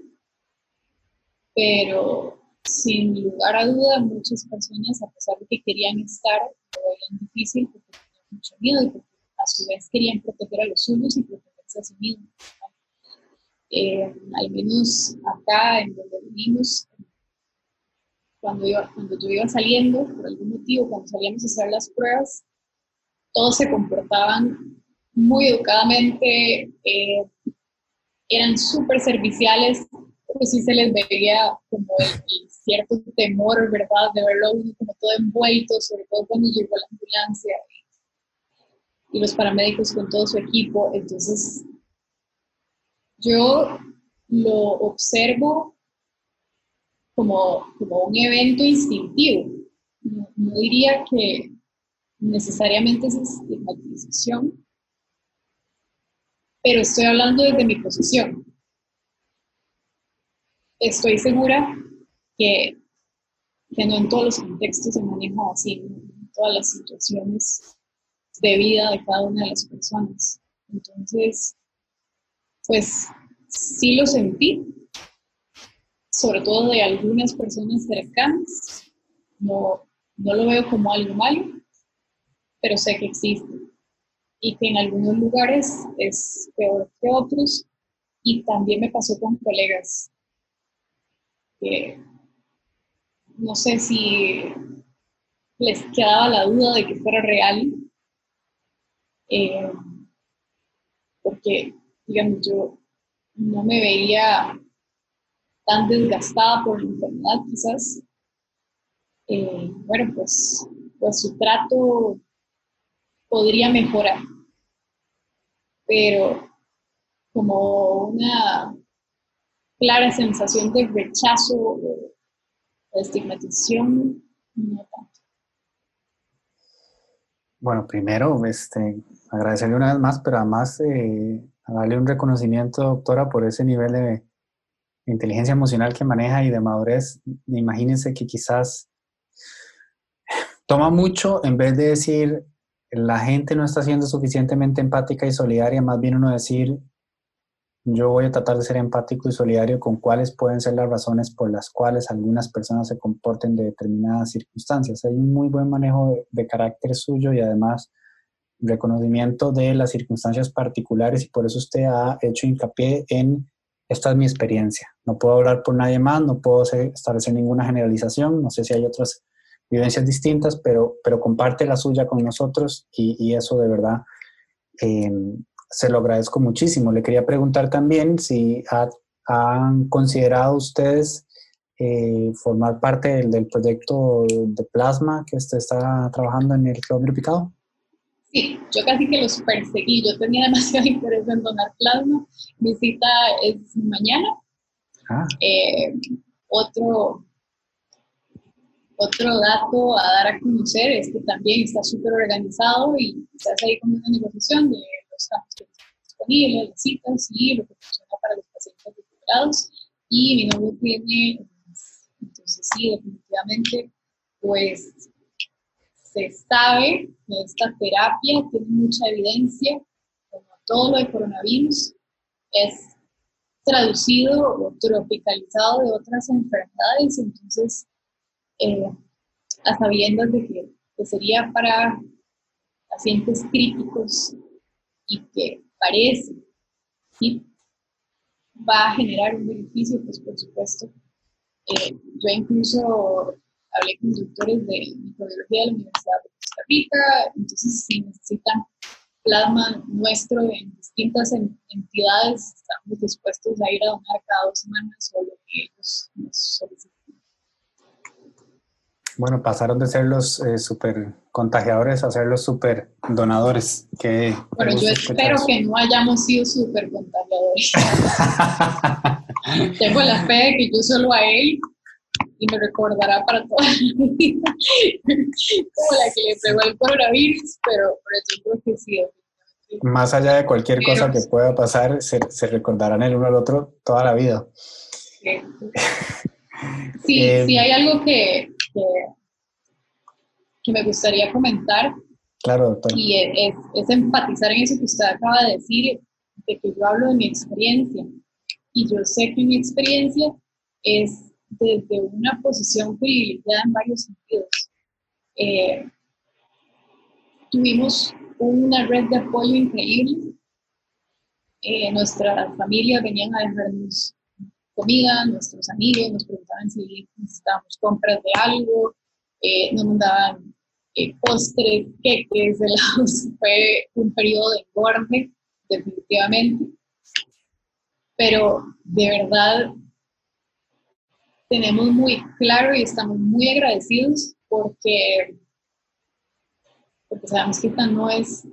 pero sin lugar a duda muchas personas, a pesar de que querían estar, lo veían difícil porque tenían mucho miedo y porque a su vez querían proteger a los suyos y protegerse a sí mismos. Eh, al menos acá en donde vivimos, cuando, cuando yo iba saliendo, por algún motivo, cuando salíamos a hacer las pruebas, todos se comportaban muy educadamente, eh, eran súper serviciales, pero sí se les veía como el, cierto temor, ¿verdad? De verlo como todo envuelto, sobre todo cuando llegó la ambulancia y, los paramédicos con todo su equipo. Entonces, yo lo observo como, como un evento instintivo. No, no diría que necesariamente es estigmatización, pero estoy hablando desde mi posición. Estoy segura que, que no en todos los contextos se maneja así, en todas las situaciones de vida de cada una de las personas. Entonces, pues sí lo sentí, sobre todo de algunas personas cercanas. No, no lo veo como algo malo, pero sé que existe y que en algunos lugares es peor que otros. Y también me pasó con colegas que no sé si les quedaba la duda de que fuera real, eh, porque, digamos, yo no me veía tan desgastada por la enfermedad quizás. Eh, bueno, pues, pues su trato podría mejorar, pero como una clara sensación de rechazo o estigmatización, no tanto. Bueno, primero, este, agradecerle una vez más, pero además eh, darle un reconocimiento, doctora, por ese nivel de inteligencia emocional que maneja y de madurez. Imagínense que quizás toma mucho en vez de decir la gente no está siendo suficientemente empática y solidaria, más bien uno decir yo voy a tratar de ser empático y solidario con cuáles pueden ser las razones por las cuales algunas personas se comporten de determinadas circunstancias. Hay un muy buen manejo de, carácter suyo y además reconocimiento de las circunstancias particulares y por eso usted ha hecho hincapié en esta es mi experiencia. No puedo hablar por nadie más, no puedo establecer ninguna generalización, no sé si hay otras vivencias distintas, pero, pero comparte la suya con nosotros y, eso de verdad eh, se lo agradezco muchísimo. Le quería preguntar también si han considerado ustedes eh, formar parte del, proyecto de plasma que usted está trabajando en el kilómetro picado. Sí, yo casi que los perseguí. Yo tenía demasiado interés en donar plasma. Mi cita es mañana. Ah. Eh, otro, otro dato a dar a conocer es que también está súper organizado y hace ahí como una negociación de los campos que están disponibles, las citas y lo que funciona para los pacientes recuperados. Y mi novio tiene, entonces sí, definitivamente, pues se sabe que esta terapia tiene mucha evidencia, como todo lo de coronavirus, es traducido o tropicalizado de otras enfermedades, entonces, eh, a sabiendas de que, que sería para pacientes críticos y que parece y va a generar un beneficio, pues por supuesto. Eh, yo incluso hablé con doctores de microbiología de la Universidad de Costa Rica, entonces si necesitan plasma nuestro en distintas entidades, estamos dispuestos a ir a donar cada dos semanas o lo que ellos nos soliciten. Bueno, pasaron de ser los eh, super contagiadores a ser los super donadores. Que bueno, yo espero que no hayamos sido super contagiadores. Tengo la fe de que yo solo a él y me recordará para toda la vida como la que le pegó el coronavirus, pero, pero yo creo que sí. Más allá de cualquier cosa que pueda pasar, se, se, recordarán el uno al otro toda la vida. Sí, eh, sí hay algo que, que, me gustaría comentar. Claro, Y es, es, empatizar en eso que usted acaba de decir, de que yo hablo de mi experiencia. Y yo sé que mi experiencia es desde una posición privilegiada en varios sentidos. Eh, tuvimos una red de apoyo increíble. Eh, nuestras familias venían a dejarnos comida, nuestros amigos nos preguntaban si necesitábamos compras de algo, eh, nos mandaban eh, postres, queques, helados. Fue un periodo de engorde, definitivamente. Pero de verdad tenemos muy claro y estamos muy agradecidos porque, porque sabemos que esta no es,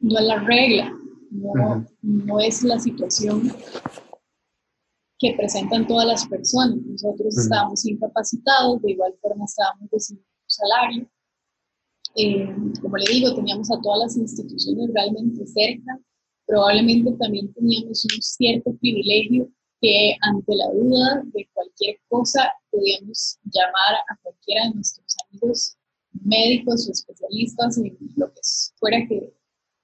no es la regla, no, no es la situación que presentan todas las personas. Nosotros estábamos incapacitados, de igual forma estábamos recibiendo un salario. Eh, como le digo, teníamos a todas las instituciones realmente cerca. Probablemente también teníamos un cierto privilegio que ante la duda de cualquier cosa podíamos llamar a cualquiera de nuestros amigos médicos o especialistas en lo que fuera que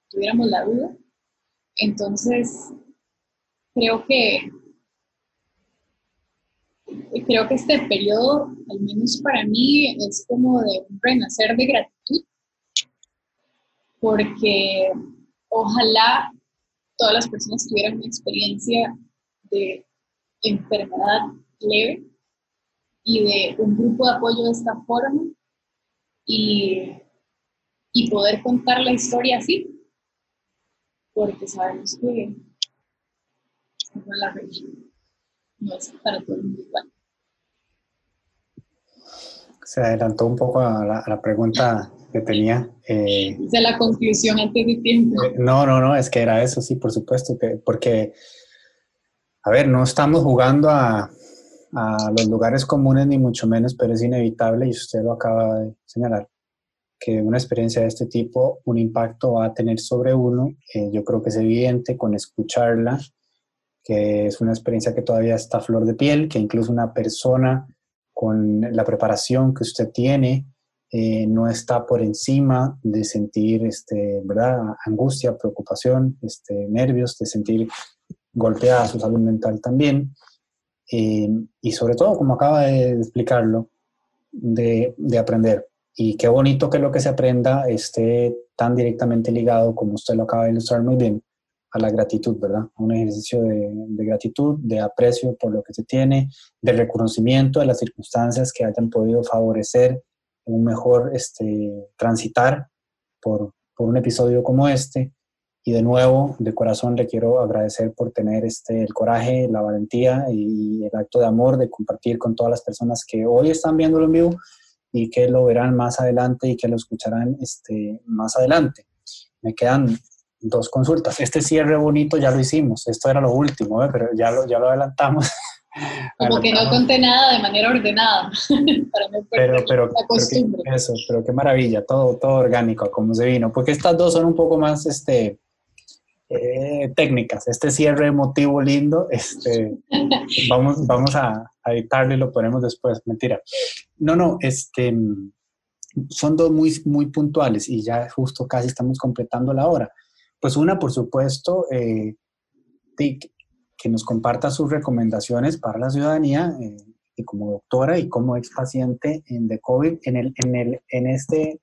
tuviéramos la duda. Entonces, creo que creo que este periodo, al menos para mí, es como de un renacer de gratitud, porque ojalá todas las personas tuvieran una experiencia de enfermedad leve y de un grupo de apoyo de esta forma y, y poder contar la historia así, porque sabemos que la religión, no es para todo el mundo igual. Se adelantó un poco a la, a la pregunta que tenía. eh, es la conclusión antes de tiempo. Eh, No, no, no, es que era eso, sí, por supuesto, que, porque, a ver, no estamos jugando a, a los lugares comunes ni mucho menos, pero es inevitable, y usted lo acaba de señalar, que una experiencia de este tipo, un impacto va a tener sobre uno. Eh, yo creo que es evidente con escucharla, que es una experiencia que todavía está a flor de piel, que incluso una persona con la preparación que usted tiene, eh, no está por encima de sentir este, ¿verdad? angustia, preocupación, este, nervios, de sentir golpeada su salud mental también. Eh, y sobre todo, como acaba de explicarlo, de, de, aprender. Y qué bonito que lo que se aprenda esté tan directamente ligado, como usted lo acaba de ilustrar muy bien, a la gratitud, ¿verdad? Un ejercicio de, gratitud, de aprecio por lo que se tiene, de reconocimiento de las circunstancias que hayan podido favorecer un mejor este, transitar por, por, un episodio como este. Y de nuevo, de corazón, le quiero agradecer por tener este, el coraje, la valentía y el acto de amor de compartir con todas las personas que hoy están viéndolo en vivo y que lo verán más adelante y que lo escucharán este, más adelante. Me quedan dos consultas. Este cierre bonito ya lo hicimos, esto era lo último, ¿eh? pero ya lo, ya lo adelantamos. Como que no conté nada de manera ordenada, para no pero, pero, la costumbre. Pero que, eso, pero qué maravilla, todo, todo orgánico, como se vino, porque estas dos son un poco más este, eh, técnicas. Este cierre emotivo lindo, este, vamos, vamos a, a editarlo y lo ponemos después, mentira. No, no, este, son dos muy, muy puntuales y ya justo casi estamos completando la hora. Pues una, por supuesto, eh, que nos comparta sus recomendaciones para la ciudadanía eh, y como doctora y como ex paciente en de COVID en, el, en, el, en este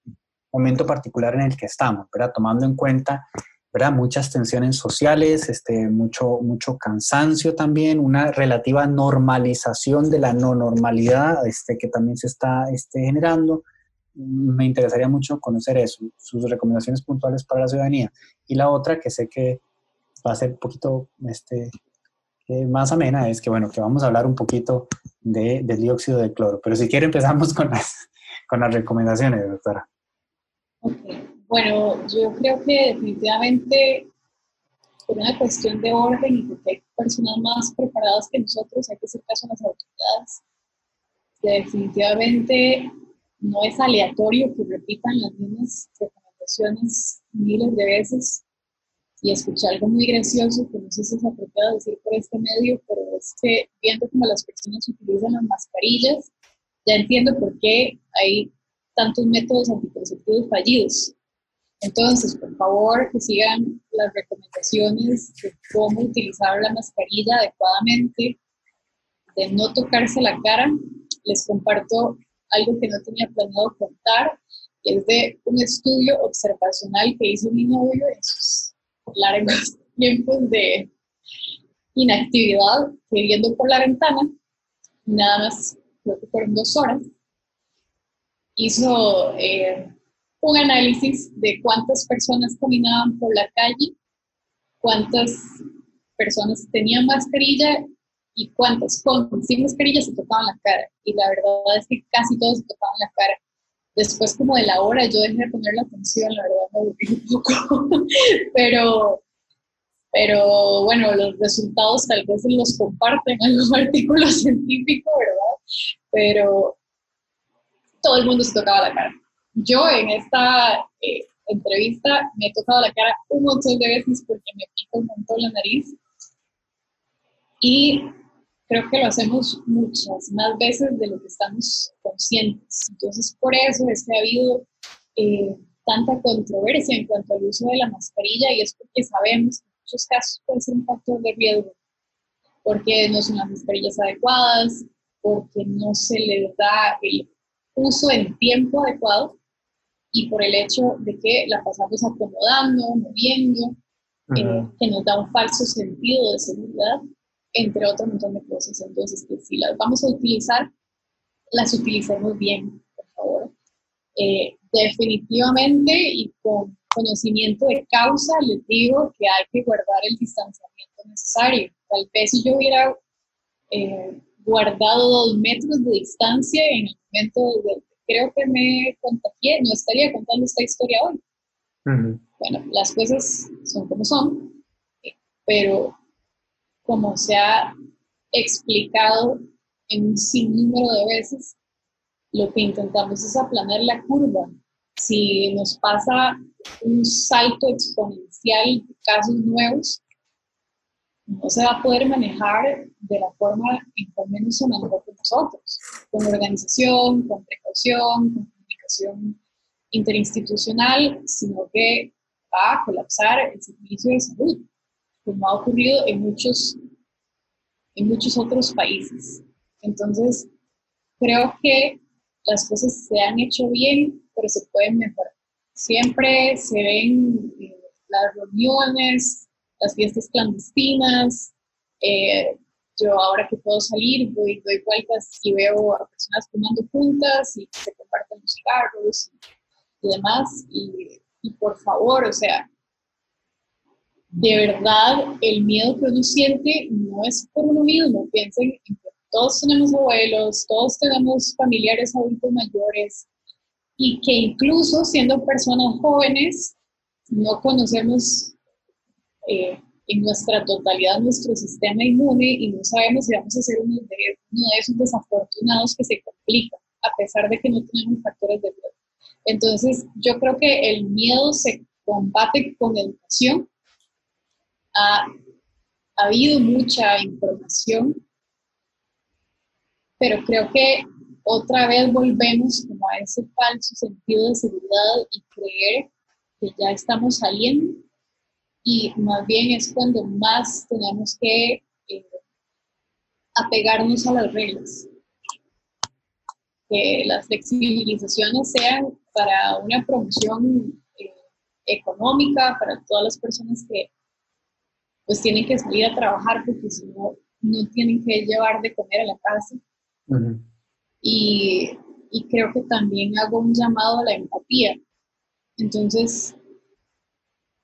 momento particular en el que estamos, ¿verdad? tomando en cuenta ¿verdad? muchas tensiones sociales, este, mucho, mucho cansancio también, una relativa normalización de la no normalidad este, que también se está este, generando. Me interesaría mucho conocer eso, sus recomendaciones puntuales para la ciudadanía. Y la otra, que sé que va a ser un poquito este, eh, más amena es que, bueno, que vamos a hablar un poquito de, del dióxido de cloro. Pero si quiere empezamos con las, con las recomendaciones, doctora. Okay. Bueno, yo creo que definitivamente por una cuestión de orden y porque hay personas más preparadas que nosotros, hay que hacer caso a las autoridades. Definitivamente no es aleatorio que repitan las mismas recomendaciones miles de veces y escuché algo muy gracioso que no sé si es apropiado decir por este medio, pero es que viendo cómo las personas utilizan las mascarillas, ya entiendo por qué hay tantos métodos anticonceptivos fallidos. Entonces, por favor, que sigan las recomendaciones de cómo utilizar la mascarilla adecuadamente, de no tocarse la cara. Les comparto algo que no tenía planeado contar, es de un estudio observacional que hizo mi novio en sus largos tiempos de inactividad, que viendo por la ventana, nada más, creo que fueron dos horas, hizo eh, un análisis de cuántas personas caminaban por la calle, cuántas personas tenían mascarilla y cuántas con sin mascarilla se tocaban la cara. Y la verdad es que casi todos se tocaban la cara. Después como de la hora yo dejé de poner la atención, la verdad me aburrí un poco, pero, pero bueno, los resultados tal vez los comparten en algún artículo científico, ¿verdad? Pero todo el mundo se tocaba la cara. Yo en esta eh, entrevista me he tocado la cara un montón de veces porque me pica un montón la nariz y creo que lo hacemos muchas más veces de lo que estamos conscientes. Entonces, por eso es que ha habido eh, tanta controversia en cuanto al uso de la mascarilla y es porque sabemos que en muchos casos puede ser un factor de riesgo, porque no son las mascarillas adecuadas, porque no se les da el uso en tiempo adecuado y por el hecho de que la pasamos acomodando, moviendo, uh -huh. eh, que nos da un falso sentido de seguridad entre otro montón de cosas. Entonces, que si las vamos a utilizar, las utilicemos bien, por favor. Eh, definitivamente y con conocimiento de causa les digo que hay que guardar el distanciamiento necesario. Tal vez si yo hubiera eh, guardado dos metros de distancia en el momento de creo que me contagié, no estaría contando esta historia hoy. Bueno, las cosas son como son, pero como se ha explicado en un sinnúmero de veces, lo que intentamos es aplanar la curva. Si nos pasa un salto exponencial de casos nuevos, no se va a poder manejar de la forma en que menos se manejó con nosotros, con organización, con precaución, con comunicación interinstitucional, sino que va a colapsar el servicio de salud, como ha ocurrido en muchos, en muchos otros países. Entonces, creo que las cosas se han hecho bien, pero se pueden mejorar. Siempre se ven eh, las reuniones, las fiestas clandestinas. Eh, yo ahora que puedo salir, doy, doy vueltas y veo a personas fumando juntas y se comparten los cigarros y, demás. Y, y, por favor, o sea, de verdad, el miedo que uno siente no es por uno mismo. Piensen todos tenemos abuelos, todos tenemos familiares adultos mayores y que incluso siendo personas jóvenes no conocemos eh, en nuestra totalidad nuestro sistema inmune y no sabemos si vamos a ser uno de, uno de esos desafortunados que se complica a pesar de que no tenemos factores de riesgo. Entonces, yo creo que el miedo se combate con educación. Ha, ha habido mucha información, pero creo que otra vez volvemos a ese falso sentido de seguridad y creer que ya estamos saliendo y más bien es cuando más tenemos que eh, apegarnos a las reglas. Que las flexibilizaciones sean para una promoción eh, económica para todas las personas que pues tienen que salir a trabajar porque si no, no tienen que llevar de comer a la casa. y, y creo que también hago un llamado a la empatía. Entonces,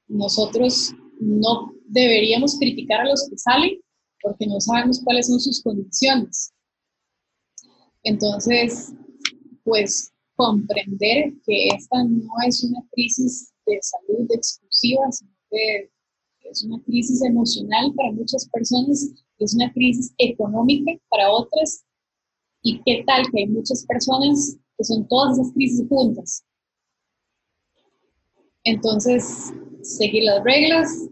nosotros no deberíamos criticar a los que salen porque no sabemos cuáles son sus condiciones. Entonces, pues comprender que esta no es una crisis de salud exclusiva, sino que es una crisis emocional para muchas personas, es una crisis económica para otras, y qué tal que hay muchas personas que son todas esas crisis juntas. Entonces, seguir las reglas,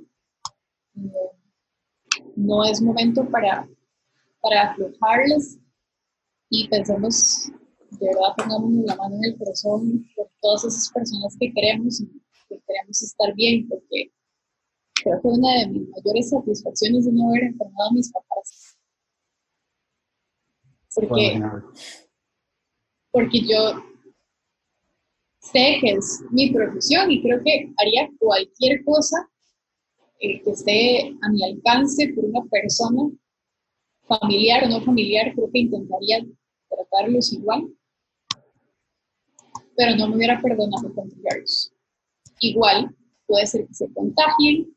no es momento para, para aflojarlas y pensemos, de verdad pongamos la mano en el corazón por todas esas personas que queremos que queremos estar bien, porque creo que una de mis mayores satisfacciones es no haber enfermado a mis papás. Porque, porque yo sé que es mi profesión y creo que haría cualquier cosa eh, que esté a mi alcance por una persona, familiar o no familiar, creo que intentaría tratarlos igual, pero no me hubiera perdonado contagiarlos. Igual, puede ser que se contagien,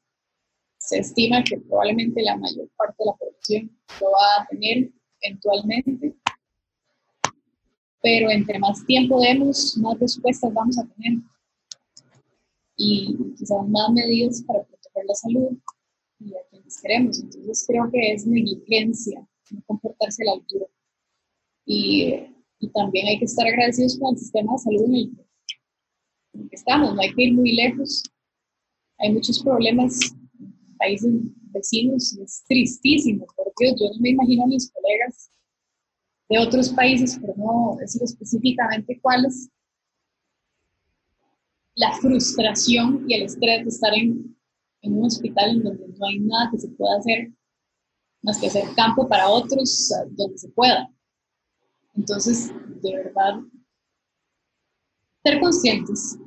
se estima que probablemente la mayor parte de la población lo va a tener eventualmente, pero entre más tiempo demos, más respuestas vamos a tener y quizás más medidas para proteger la salud y a quienes queremos. Entonces creo que es negligencia no comportarse a la altura. Y, también hay que estar agradecidos con el sistema de salud en el, que estamos, no hay que ir muy lejos. Hay muchos problemas países vecinos, es tristísimo, por Dios, yo no me imagino a mis colegas de otros países, pero no decir específicamente cuáles, la frustración y el estrés de estar en, en un hospital donde no hay nada que se pueda hacer más que hacer campo para otros donde se pueda. Entonces, de verdad, ser conscientes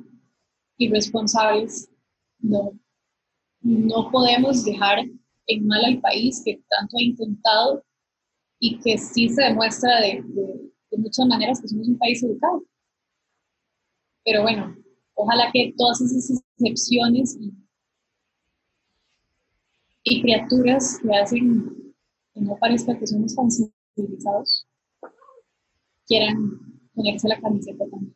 y responsables, no, no podemos dejar en mal al país que tanto ha intentado y que sí se demuestra de, muchas maneras que somos un país educado. pero bueno, ojalá que todas esas excepciones y, y criaturas que hacen que no parezca que somos tan civilizados quieran ponerse la camiseta también.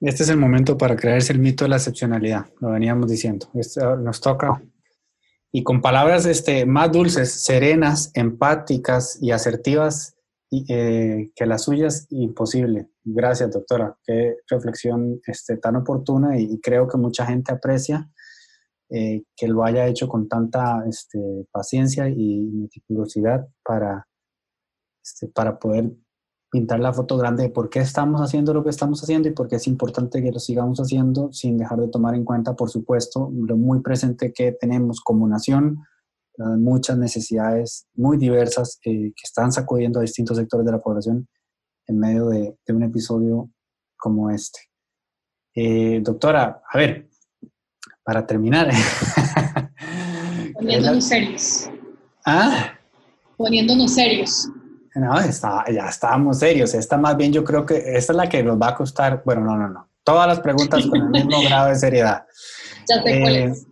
Este es el momento para creerse el mito de la excepcionalidad, lo veníamos diciendo. Esto nos toca. Y con palabras este, más dulces, serenas, empáticas y asertivas eh, que las suyas, imposible. Gracias, doctora. Qué reflexión este, tan oportuna y, creo que mucha gente aprecia eh, que lo haya hecho con tanta este, paciencia y meticulosidad para, este, para poder pintar la foto grande de por qué estamos haciendo lo que estamos haciendo y por qué es importante que lo sigamos haciendo sin dejar de tomar en cuenta, por supuesto, lo muy presente que tenemos como nación, muchas necesidades muy diversas eh, que están sacudiendo a distintos sectores de la población en medio de, un episodio como este. Eh, doctora, a ver, para terminar. Poniéndonos serios. ¿Ah? Poniéndonos serios. No, está, ya estábamos serios. Esta más bien yo creo que esta es la que nos va a costar. Bueno, no, no, no. Todas las preguntas con el mismo grado de seriedad. Ya sé cuál es. Eh,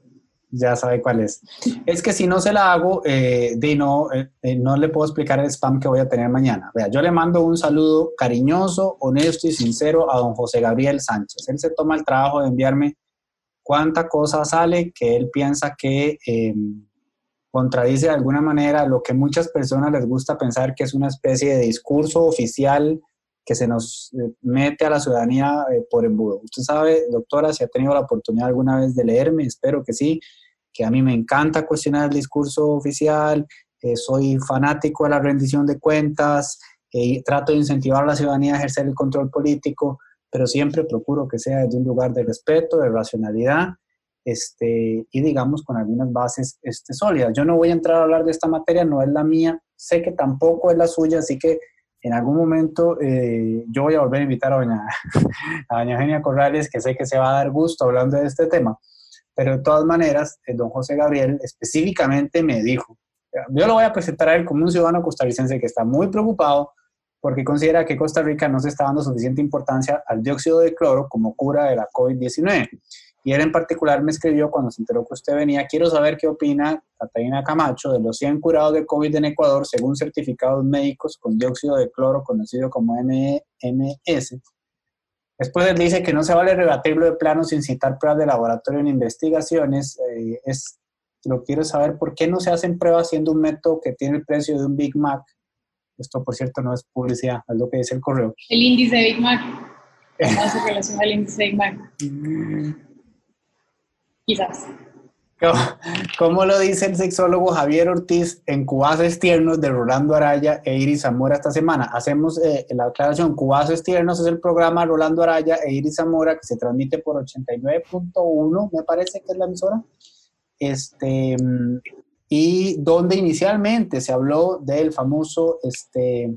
ya sabe cuál es. Es que si no se la hago, eh, de no, eh, eh, no le puedo explicar el spam que voy a tener mañana. Vea, yo le mando un saludo cariñoso, honesto y sincero a don José Gabriel Sánchez. Él se toma el trabajo de enviarme cuánta cosa sale que él piensa que em, contradice de alguna manera lo que muchas personas les gusta pensar que es una especie de discurso oficial que se nos eh, mete a la ciudadanía eh, por embudo. Usted sabe, doctora, si ha tenido la oportunidad alguna vez de leerme, espero que sí, que a mí me encanta cuestionar el discurso oficial, eh, soy fanático de la rendición de cuentas, y trato de incentivar a la ciudadanía a ejercer el control político, pero siempre procuro que sea desde un lugar de respeto, de racionalidad este, y digamos con algunas bases este, sólidas. Yo no voy a entrar a hablar de esta materia, no es la mía, sé que tampoco es la suya, así que en algún momento eh, yo voy a volver a invitar a doña, a doña Eugenia Corrales, que sé que se va a dar gusto hablando de este tema, pero de todas maneras, el don José Gabriel específicamente me dijo, yo lo voy a presentar a él como un ciudadano costarricense que está muy preocupado porque considera que Costa Rica no se está dando suficiente importancia al dióxido de cloro como cura de la COVID-19. Y él en particular me escribió cuando se enteró que usted venía, quiero saber qué opina Catalina Camacho de los 100 curados de COVID en Ecuador según certificados médicos con dióxido de cloro conocido como MS. Después él dice que no se vale rebatirlo de plano sin citar pruebas de laboratorio en investigaciones. Eh, es, lo quiero saber por qué no se hacen pruebas siendo un método que tiene el precio de un Big Mac. Esto, por cierto, no es publicidad, es lo que dice el correo. El índice de Big Mac. ¿Cómo se relaciona al índice de Big Mac? Quizás. Como lo dice el sexólogo Javier Ortiz en Cubaces Tiernos de Rolando Araya e Iris Zamora esta semana? Hacemos eh, la aclaración. Cubaces Tiernos es el programa Rolando Araya e Iris Zamora que se transmite por 89.1, me parece que es la emisora. Este, y donde inicialmente se habló del famoso este,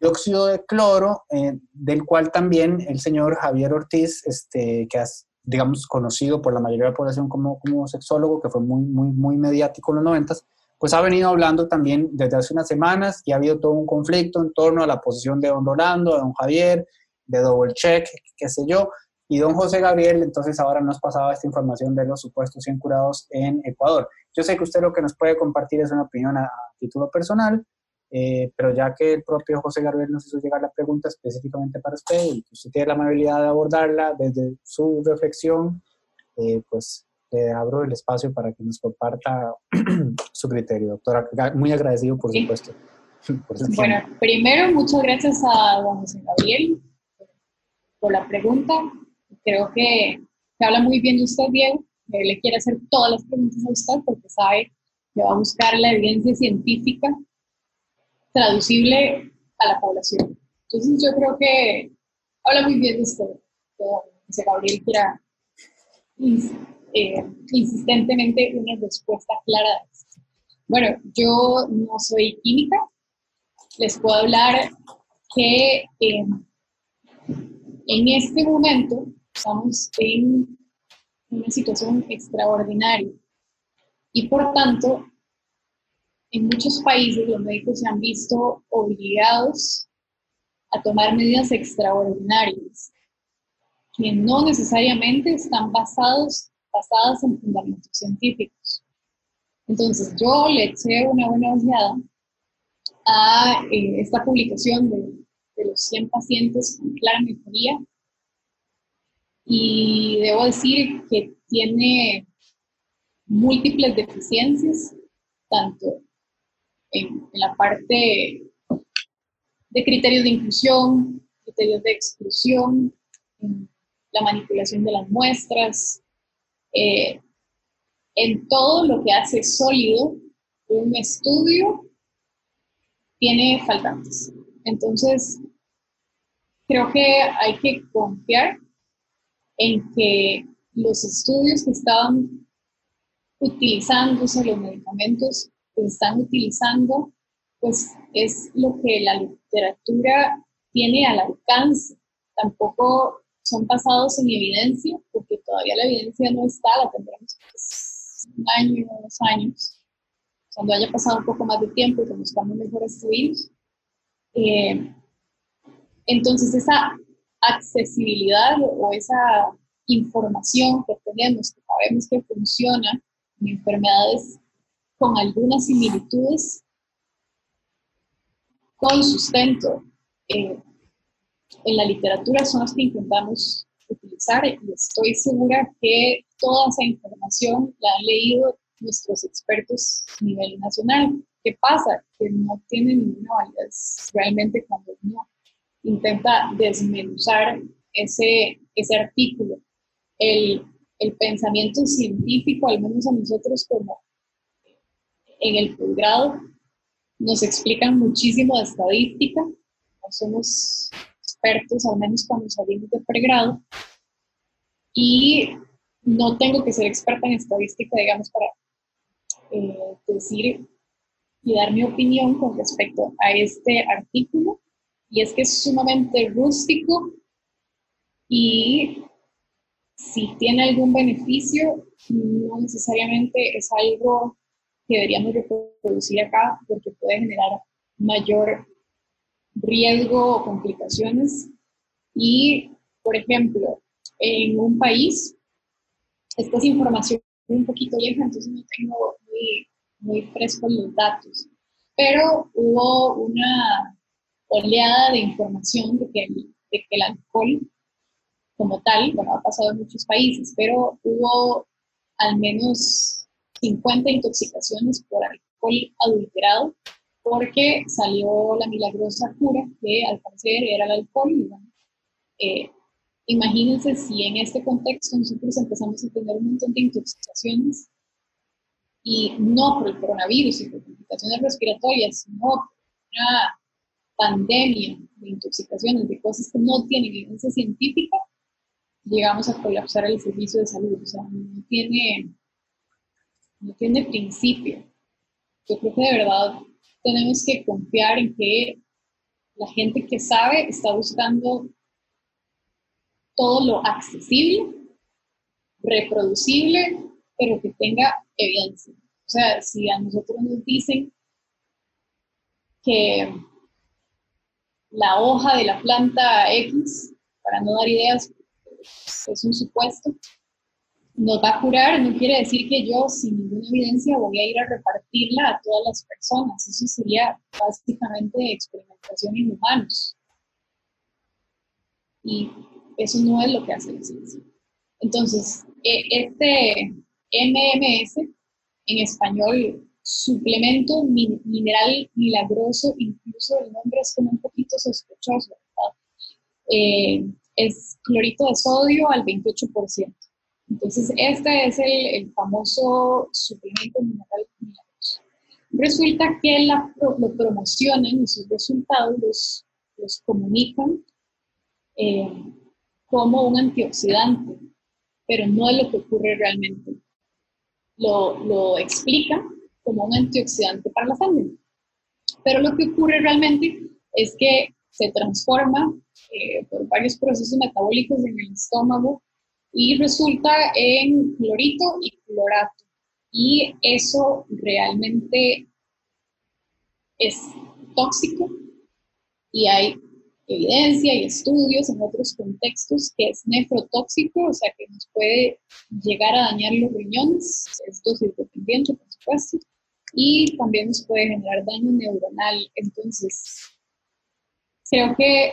dióxido de cloro, eh, del cual también el señor Javier Ortiz, este, que hace digamos, conocido por la mayoría de la población como, como sexólogo, que fue muy, muy, muy mediático en los noventas, pues ha venido hablando también desde hace unas semanas y ha habido todo un conflicto en torno a la posición de don Rolando, de don Javier, de Double Check, qué sé yo, y don José Gabriel, entonces ahora nos pasaba esta información de los supuestos 100 curados en Ecuador. Yo sé que usted lo que nos puede compartir es una opinión a título personal, eh, pero ya que el propio José Gabriel nos hizo llegar la pregunta específicamente para usted y que usted tiene la amabilidad de abordarla desde su reflexión, eh, pues le abro el espacio para que nos comparta su criterio. Doctora, muy agradecido, por supuesto. bueno, primero, muchas gracias a don José Gabriel por la pregunta. Creo que, habla muy bien de usted, Diego. Él le quiere hacer todas las preguntas a usted porque sabe que va a buscar la evidencia científica traducible a la población. Entonces yo creo que habla muy bien de esto, que Gabriel quiera eh, insistentemente una respuesta clara. Bueno, yo no soy química, les puedo hablar que eh, en este momento estamos en una situación extraordinaria y por tanto en muchos países los médicos se han visto obligados a tomar medidas extraordinarias que no necesariamente están basados, basadas en fundamentos científicos. Entonces, yo le eché una buena ojeada a eh, esta publicación de, de, los 100 pacientes con clara mejoría y debo decir que tiene múltiples deficiencias, tanto en, la parte de criterios de inclusión, criterios de exclusión, la manipulación de las muestras, eh, en todo lo que hace sólido un estudio tiene faltantes. Entonces, creo que hay que confiar en que los estudios que estaban utilizándose, los medicamentos que se están utilizando, pues es lo que la literatura tiene al alcance. Tampoco son basados en evidencia, porque todavía la evidencia no está, la tendremos un año, dos años, cuando haya pasado un poco más de tiempo y conozcamos mejor virus. Eh, entonces, esa accesibilidad o esa información que tenemos, que sabemos que funciona en enfermedades con algunas similitudes, con sustento eh, en la literatura son las que intentamos utilizar y estoy segura que toda esa información la han leído nuestros expertos a nivel nacional. ¿Qué pasa? Que no tiene ninguna validez realmente cuando uno intenta desmenuzar ese, ese artículo. El, el pensamiento científico, al menos a nosotros como en el posgrado, nos explican muchísimo de estadística, no somos expertos, al menos cuando salimos de pregrado, y no tengo que ser experta en estadística, digamos, para eh, decir y dar mi opinión con respecto a este artículo, y es que es sumamente rústico y si tiene algún beneficio, no necesariamente es algo que deberíamos reproducir acá porque puede generar mayor riesgo o complicaciones. Y, por ejemplo, en un país, esta es información un poquito vieja, entonces no tengo muy, muy frescos los datos, pero hubo una oleada de información de que, de que el alcohol como tal, bueno, ha pasado en muchos países, pero hubo al menos 50 intoxicaciones por alcohol adulterado porque salió la milagrosa cura que al parecer era el alcohol. Eh, imagínense si en este contexto nosotros empezamos a tener un montón de intoxicaciones y no por el coronavirus y por complicaciones respiratorias, sino por una pandemia de intoxicaciones, de cosas que no tienen evidencia científica, llegamos a colapsar el servicio de salud. O sea, no tiene, no tiene principio. Yo creo que de verdad tenemos que confiar en que la gente que sabe está buscando todo lo accesible, reproducible, pero que tenga evidencia. O sea, si a nosotros nos dicen que la hoja de la planta X, para no dar ideas, es un supuesto, nos va a curar, no quiere decir que yo sin ninguna evidencia voy a ir a repartirla a todas las personas. Eso sería básicamente experimentación en humanos. Y eso no es lo que hace la ciencia. Entonces, e, este MMS, en español, suplemento mineral milagroso, incluso el nombre es como un poquito sospechoso, eh, es clorito de sodio al 28%. Entonces, este es el, famoso suplemento mineral milagroso. Resulta que la, lo promocionan y sus resultados los, los comunican eh, como un antioxidante, pero no es lo que ocurre realmente. Lo, lo explica como un antioxidante para la sangre. Pero lo que ocurre realmente es que se transforma eh, por varios procesos metabólicos en el estómago y resulta en clorito y clorato. Y eso realmente es tóxico y hay evidencia y estudios en otros contextos que es nefrotóxico, o sea que nos puede llegar a dañar los riñones, es dosis dependiente, por supuesto, y también nos puede generar daño neuronal. Entonces, creo que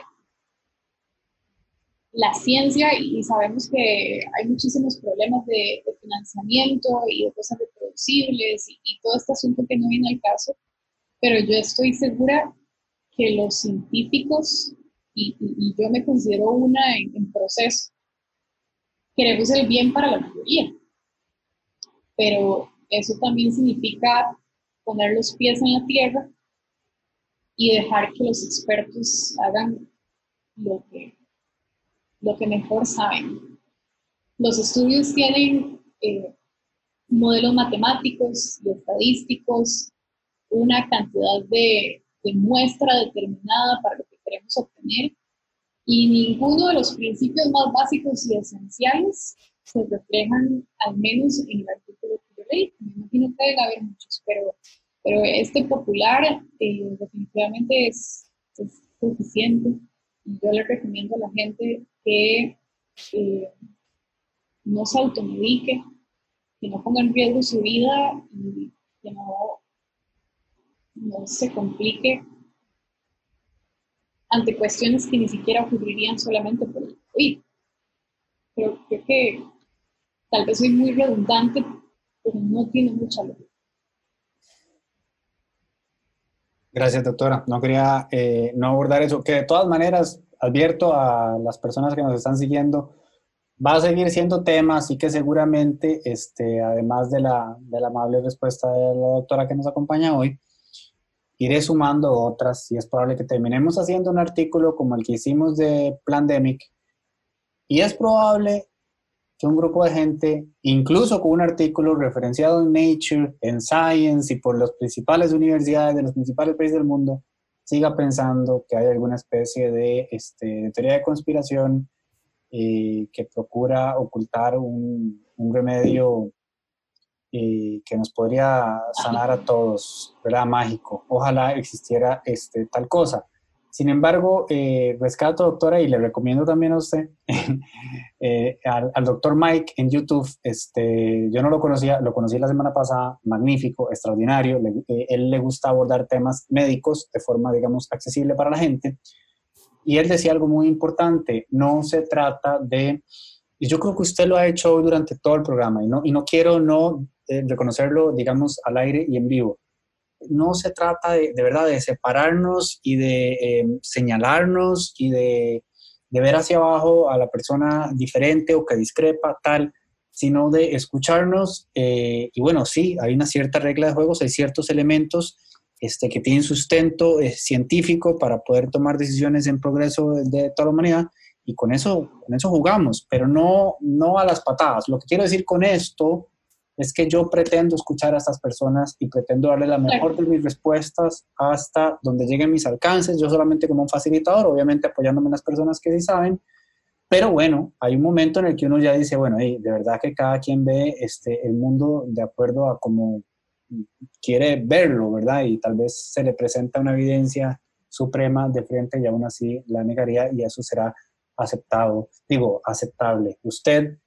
la ciencia, y sabemos que hay muchísimos problemas de, financiamiento y de cosas reproducibles y, todo este asunto que no viene al caso, pero yo estoy segura que los científicos y, yo me considero una en, proceso. Queremos el bien para la mayoría, pero eso también significa poner los pies en la tierra y dejar que los expertos hagan lo que, lo que mejor saben. Los estudios tienen eh, modelos matemáticos y estadísticos, una cantidad de, de muestra determinada para lo que queremos obtener y ninguno de los principios más básicos y esenciales se reflejan al menos en el artículo que yo leí. Me imagino que debe haber muchos, pero, pero este popular eh, definitivamente es, es, suficiente y yo le recomiendo a la gente que eh, no se automedique, que no ponga en riesgo su vida y que no, no se complique ante cuestiones que ni siquiera ocurrirían solamente por el COVID. Creo que tal vez soy muy redundante, pero no tiene mucha lógica. Gracias, doctora. No quería eh, no abordar eso, que de todas maneras advierto a las personas que nos están siguiendo, va a seguir siendo tema, así que seguramente, este, además de la, de la amable respuesta de la doctora que nos acompaña hoy, iré sumando otras y es probable que terminemos haciendo un artículo como el que hicimos de Plandemic y es probable que un grupo de gente, incluso con un artículo referenciado en Nature, en Science y por las principales universidades de los principales países del mundo, siga pensando que hay alguna especie de, este, teoría de conspiración eh, que procura ocultar un, un remedio que nos podría sanar a todos, ¿verdad? Mágico. Ojalá existiera este, tal cosa. Sin embargo, eh, rescato, doctora, y le recomiendo también a usted, eh, al, doctor Mike en YouTube. Este, yo no lo conocía, lo conocí la semana pasada, magnífico, extraordinario. Le, eh, él le gusta abordar temas médicos de forma, digamos, accesible para la gente. Y él decía algo muy importante, no se trata de, y yo creo que usted lo ha hecho durante todo el programa, y no, y no quiero no reconocerlo, digamos, al aire y en vivo. No se trata de, de verdad de separarnos y de eh, señalarnos y de, de, ver hacia abajo a la persona diferente o que discrepa, tal, sino de escucharnos. Eh, y bueno, sí, hay una cierta regla de juegos, hay ciertos elementos este, que tienen sustento científico para poder tomar decisiones en progreso de, de toda la humanidad y con eso, con eso jugamos, pero no, no a las patadas. Lo que quiero decir con esto es que yo pretendo escuchar a estas personas y pretendo darle la mejor de mis respuestas hasta donde lleguen mis alcances, yo solamente como un facilitador, obviamente apoyándome en las personas que sí saben, pero bueno, hay un momento en el que uno ya dice, bueno, de verdad que cada quien ve este, el mundo de acuerdo a cómo quiere verlo, ¿verdad? Y tal vez se le presenta una evidencia suprema de frente y aún así la negaría y eso será aceptado, digo, aceptable. Usted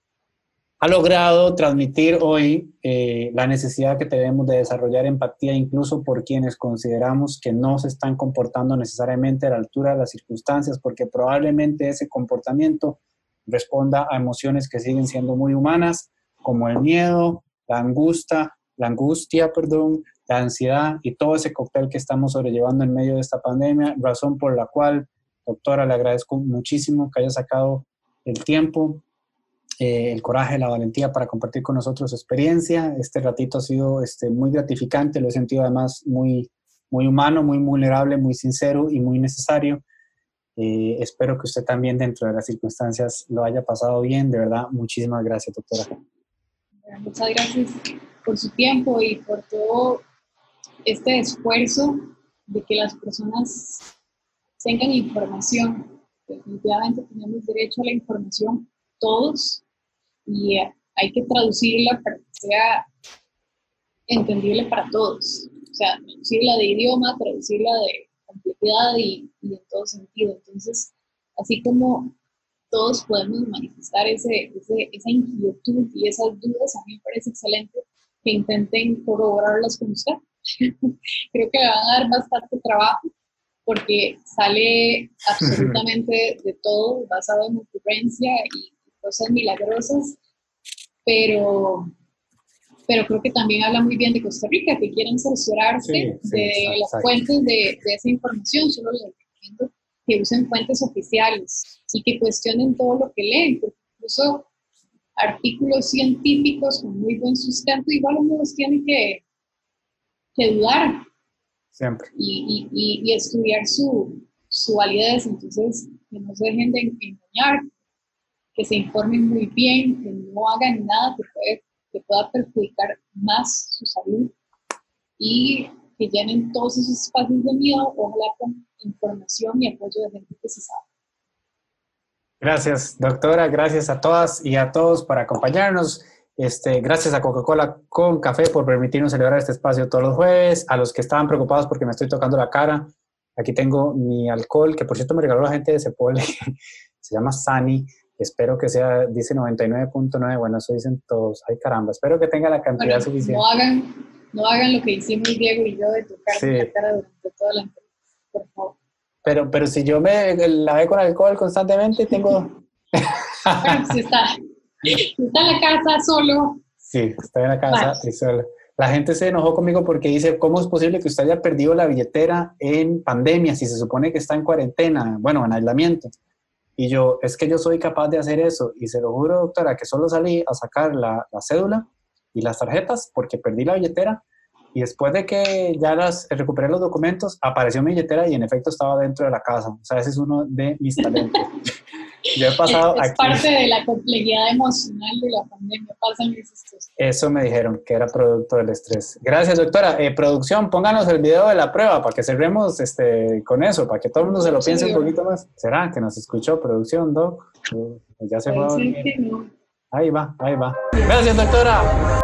ha logrado transmitir hoy eh, la necesidad que tenemos de desarrollar empatía incluso por quienes consideramos que no se están comportando necesariamente a la altura de las circunstancias, porque probablemente ese comportamiento responda a emociones que siguen siendo muy humanas, como el miedo, la angustia, la angustia, perdón, la ansiedad y todo ese cóctel que estamos sobrellevando en medio de esta pandemia, razón por la cual, doctora, le agradezco muchísimo que haya sacado el tiempo eh, el coraje, la valentía para compartir con nosotros su experiencia. Este ratito ha sido este, muy gratificante, lo he sentido además muy, muy humano, muy vulnerable, muy sincero y muy necesario. Eh, espero que usted también dentro de las circunstancias lo haya pasado bien. De verdad, muchísimas gracias, doctora. Muchas gracias por su tiempo y por todo este esfuerzo de que las personas tengan información. Definitivamente tenemos derecho a la información todos y hay que traducirla para que sea entendible para todos. O sea, traducirla de idioma, traducirla de, complejidad y, y en todo sentido. Entonces, así como todos podemos manifestar ese, ese, esa inquietud y esas dudas, a mí me parece excelente que intenten corroborarlas con usted. Creo que le van a dar bastante trabajo porque sale absolutamente de todo, basado en ocurrencia y cosas milagrosas, pero, pero creo que también habla muy bien de Costa Rica, que quieren cerciorarse Sí, sí, de exacto, las fuentes de, de esa información, solo les recomiendo que usen fuentes oficiales y que cuestionen todo lo que leen, porque incluso artículos científicos con muy buen sustento, igual uno los tiene que, que dudar Siempre. y, y- y- y estudiar su, su validez. Entonces, que no se dejen de engañar, que se informen muy bien, que no hagan nada que, puede, que pueda perjudicar más su salud y que llenen todos esos espacios de miedo, ojalá con información y apoyo de gente que se sabe. Gracias, doctora. Gracias a todas y a todos por acompañarnos. Este, gracias a Coca-Cola con café por permitirnos celebrar este espacio todos los jueves. A los que estaban preocupados porque me estoy tocando la cara, aquí tengo mi alcohol, que por cierto me regaló la gente de Cepole. Se llama Sani. Espero que sea, dice 99.9. Bueno, eso dicen todos. Ay, caramba. Espero que tenga la cantidad Bueno, suficiente. no hagan, no hagan lo que hicimos Diego y yo de tocarme Sí. la cara durante toda la por favor. Pero, pero si yo me lavé con alcohol constantemente, tengo. Bueno, si está, si está en la casa solo, Sí, estoy en la casa Vale. y sola. La gente se enojó conmigo porque dice, ¿cómo es posible que usted haya perdido la billetera en pandemia si se supone que está en cuarentena, bueno, en aislamiento? Y yo, es que yo soy capaz de hacer eso. Y se lo juro, doctora, que solo salí a sacar la, la cédula y las tarjetas porque perdí la billetera. Y después de que ya las recuperé los documentos, apareció mi billetera y en efecto estaba dentro de la casa. O sea, ese es uno de mis talentos. yo he pasado es, es aquí. parte de la complejidad emocional de la pandemia, pasan cosas. Eso me dijeron que era producto del estrés. Gracias, doctora. Eh, producción, pónganos el video de la prueba para que cerremos este, con eso, para que todo el mundo se lo Sí, piense un poquito más. ¿Será que nos escuchó producción, Doc? Ya se fue que no. Ahí va, ahí va. Gracias, doctora.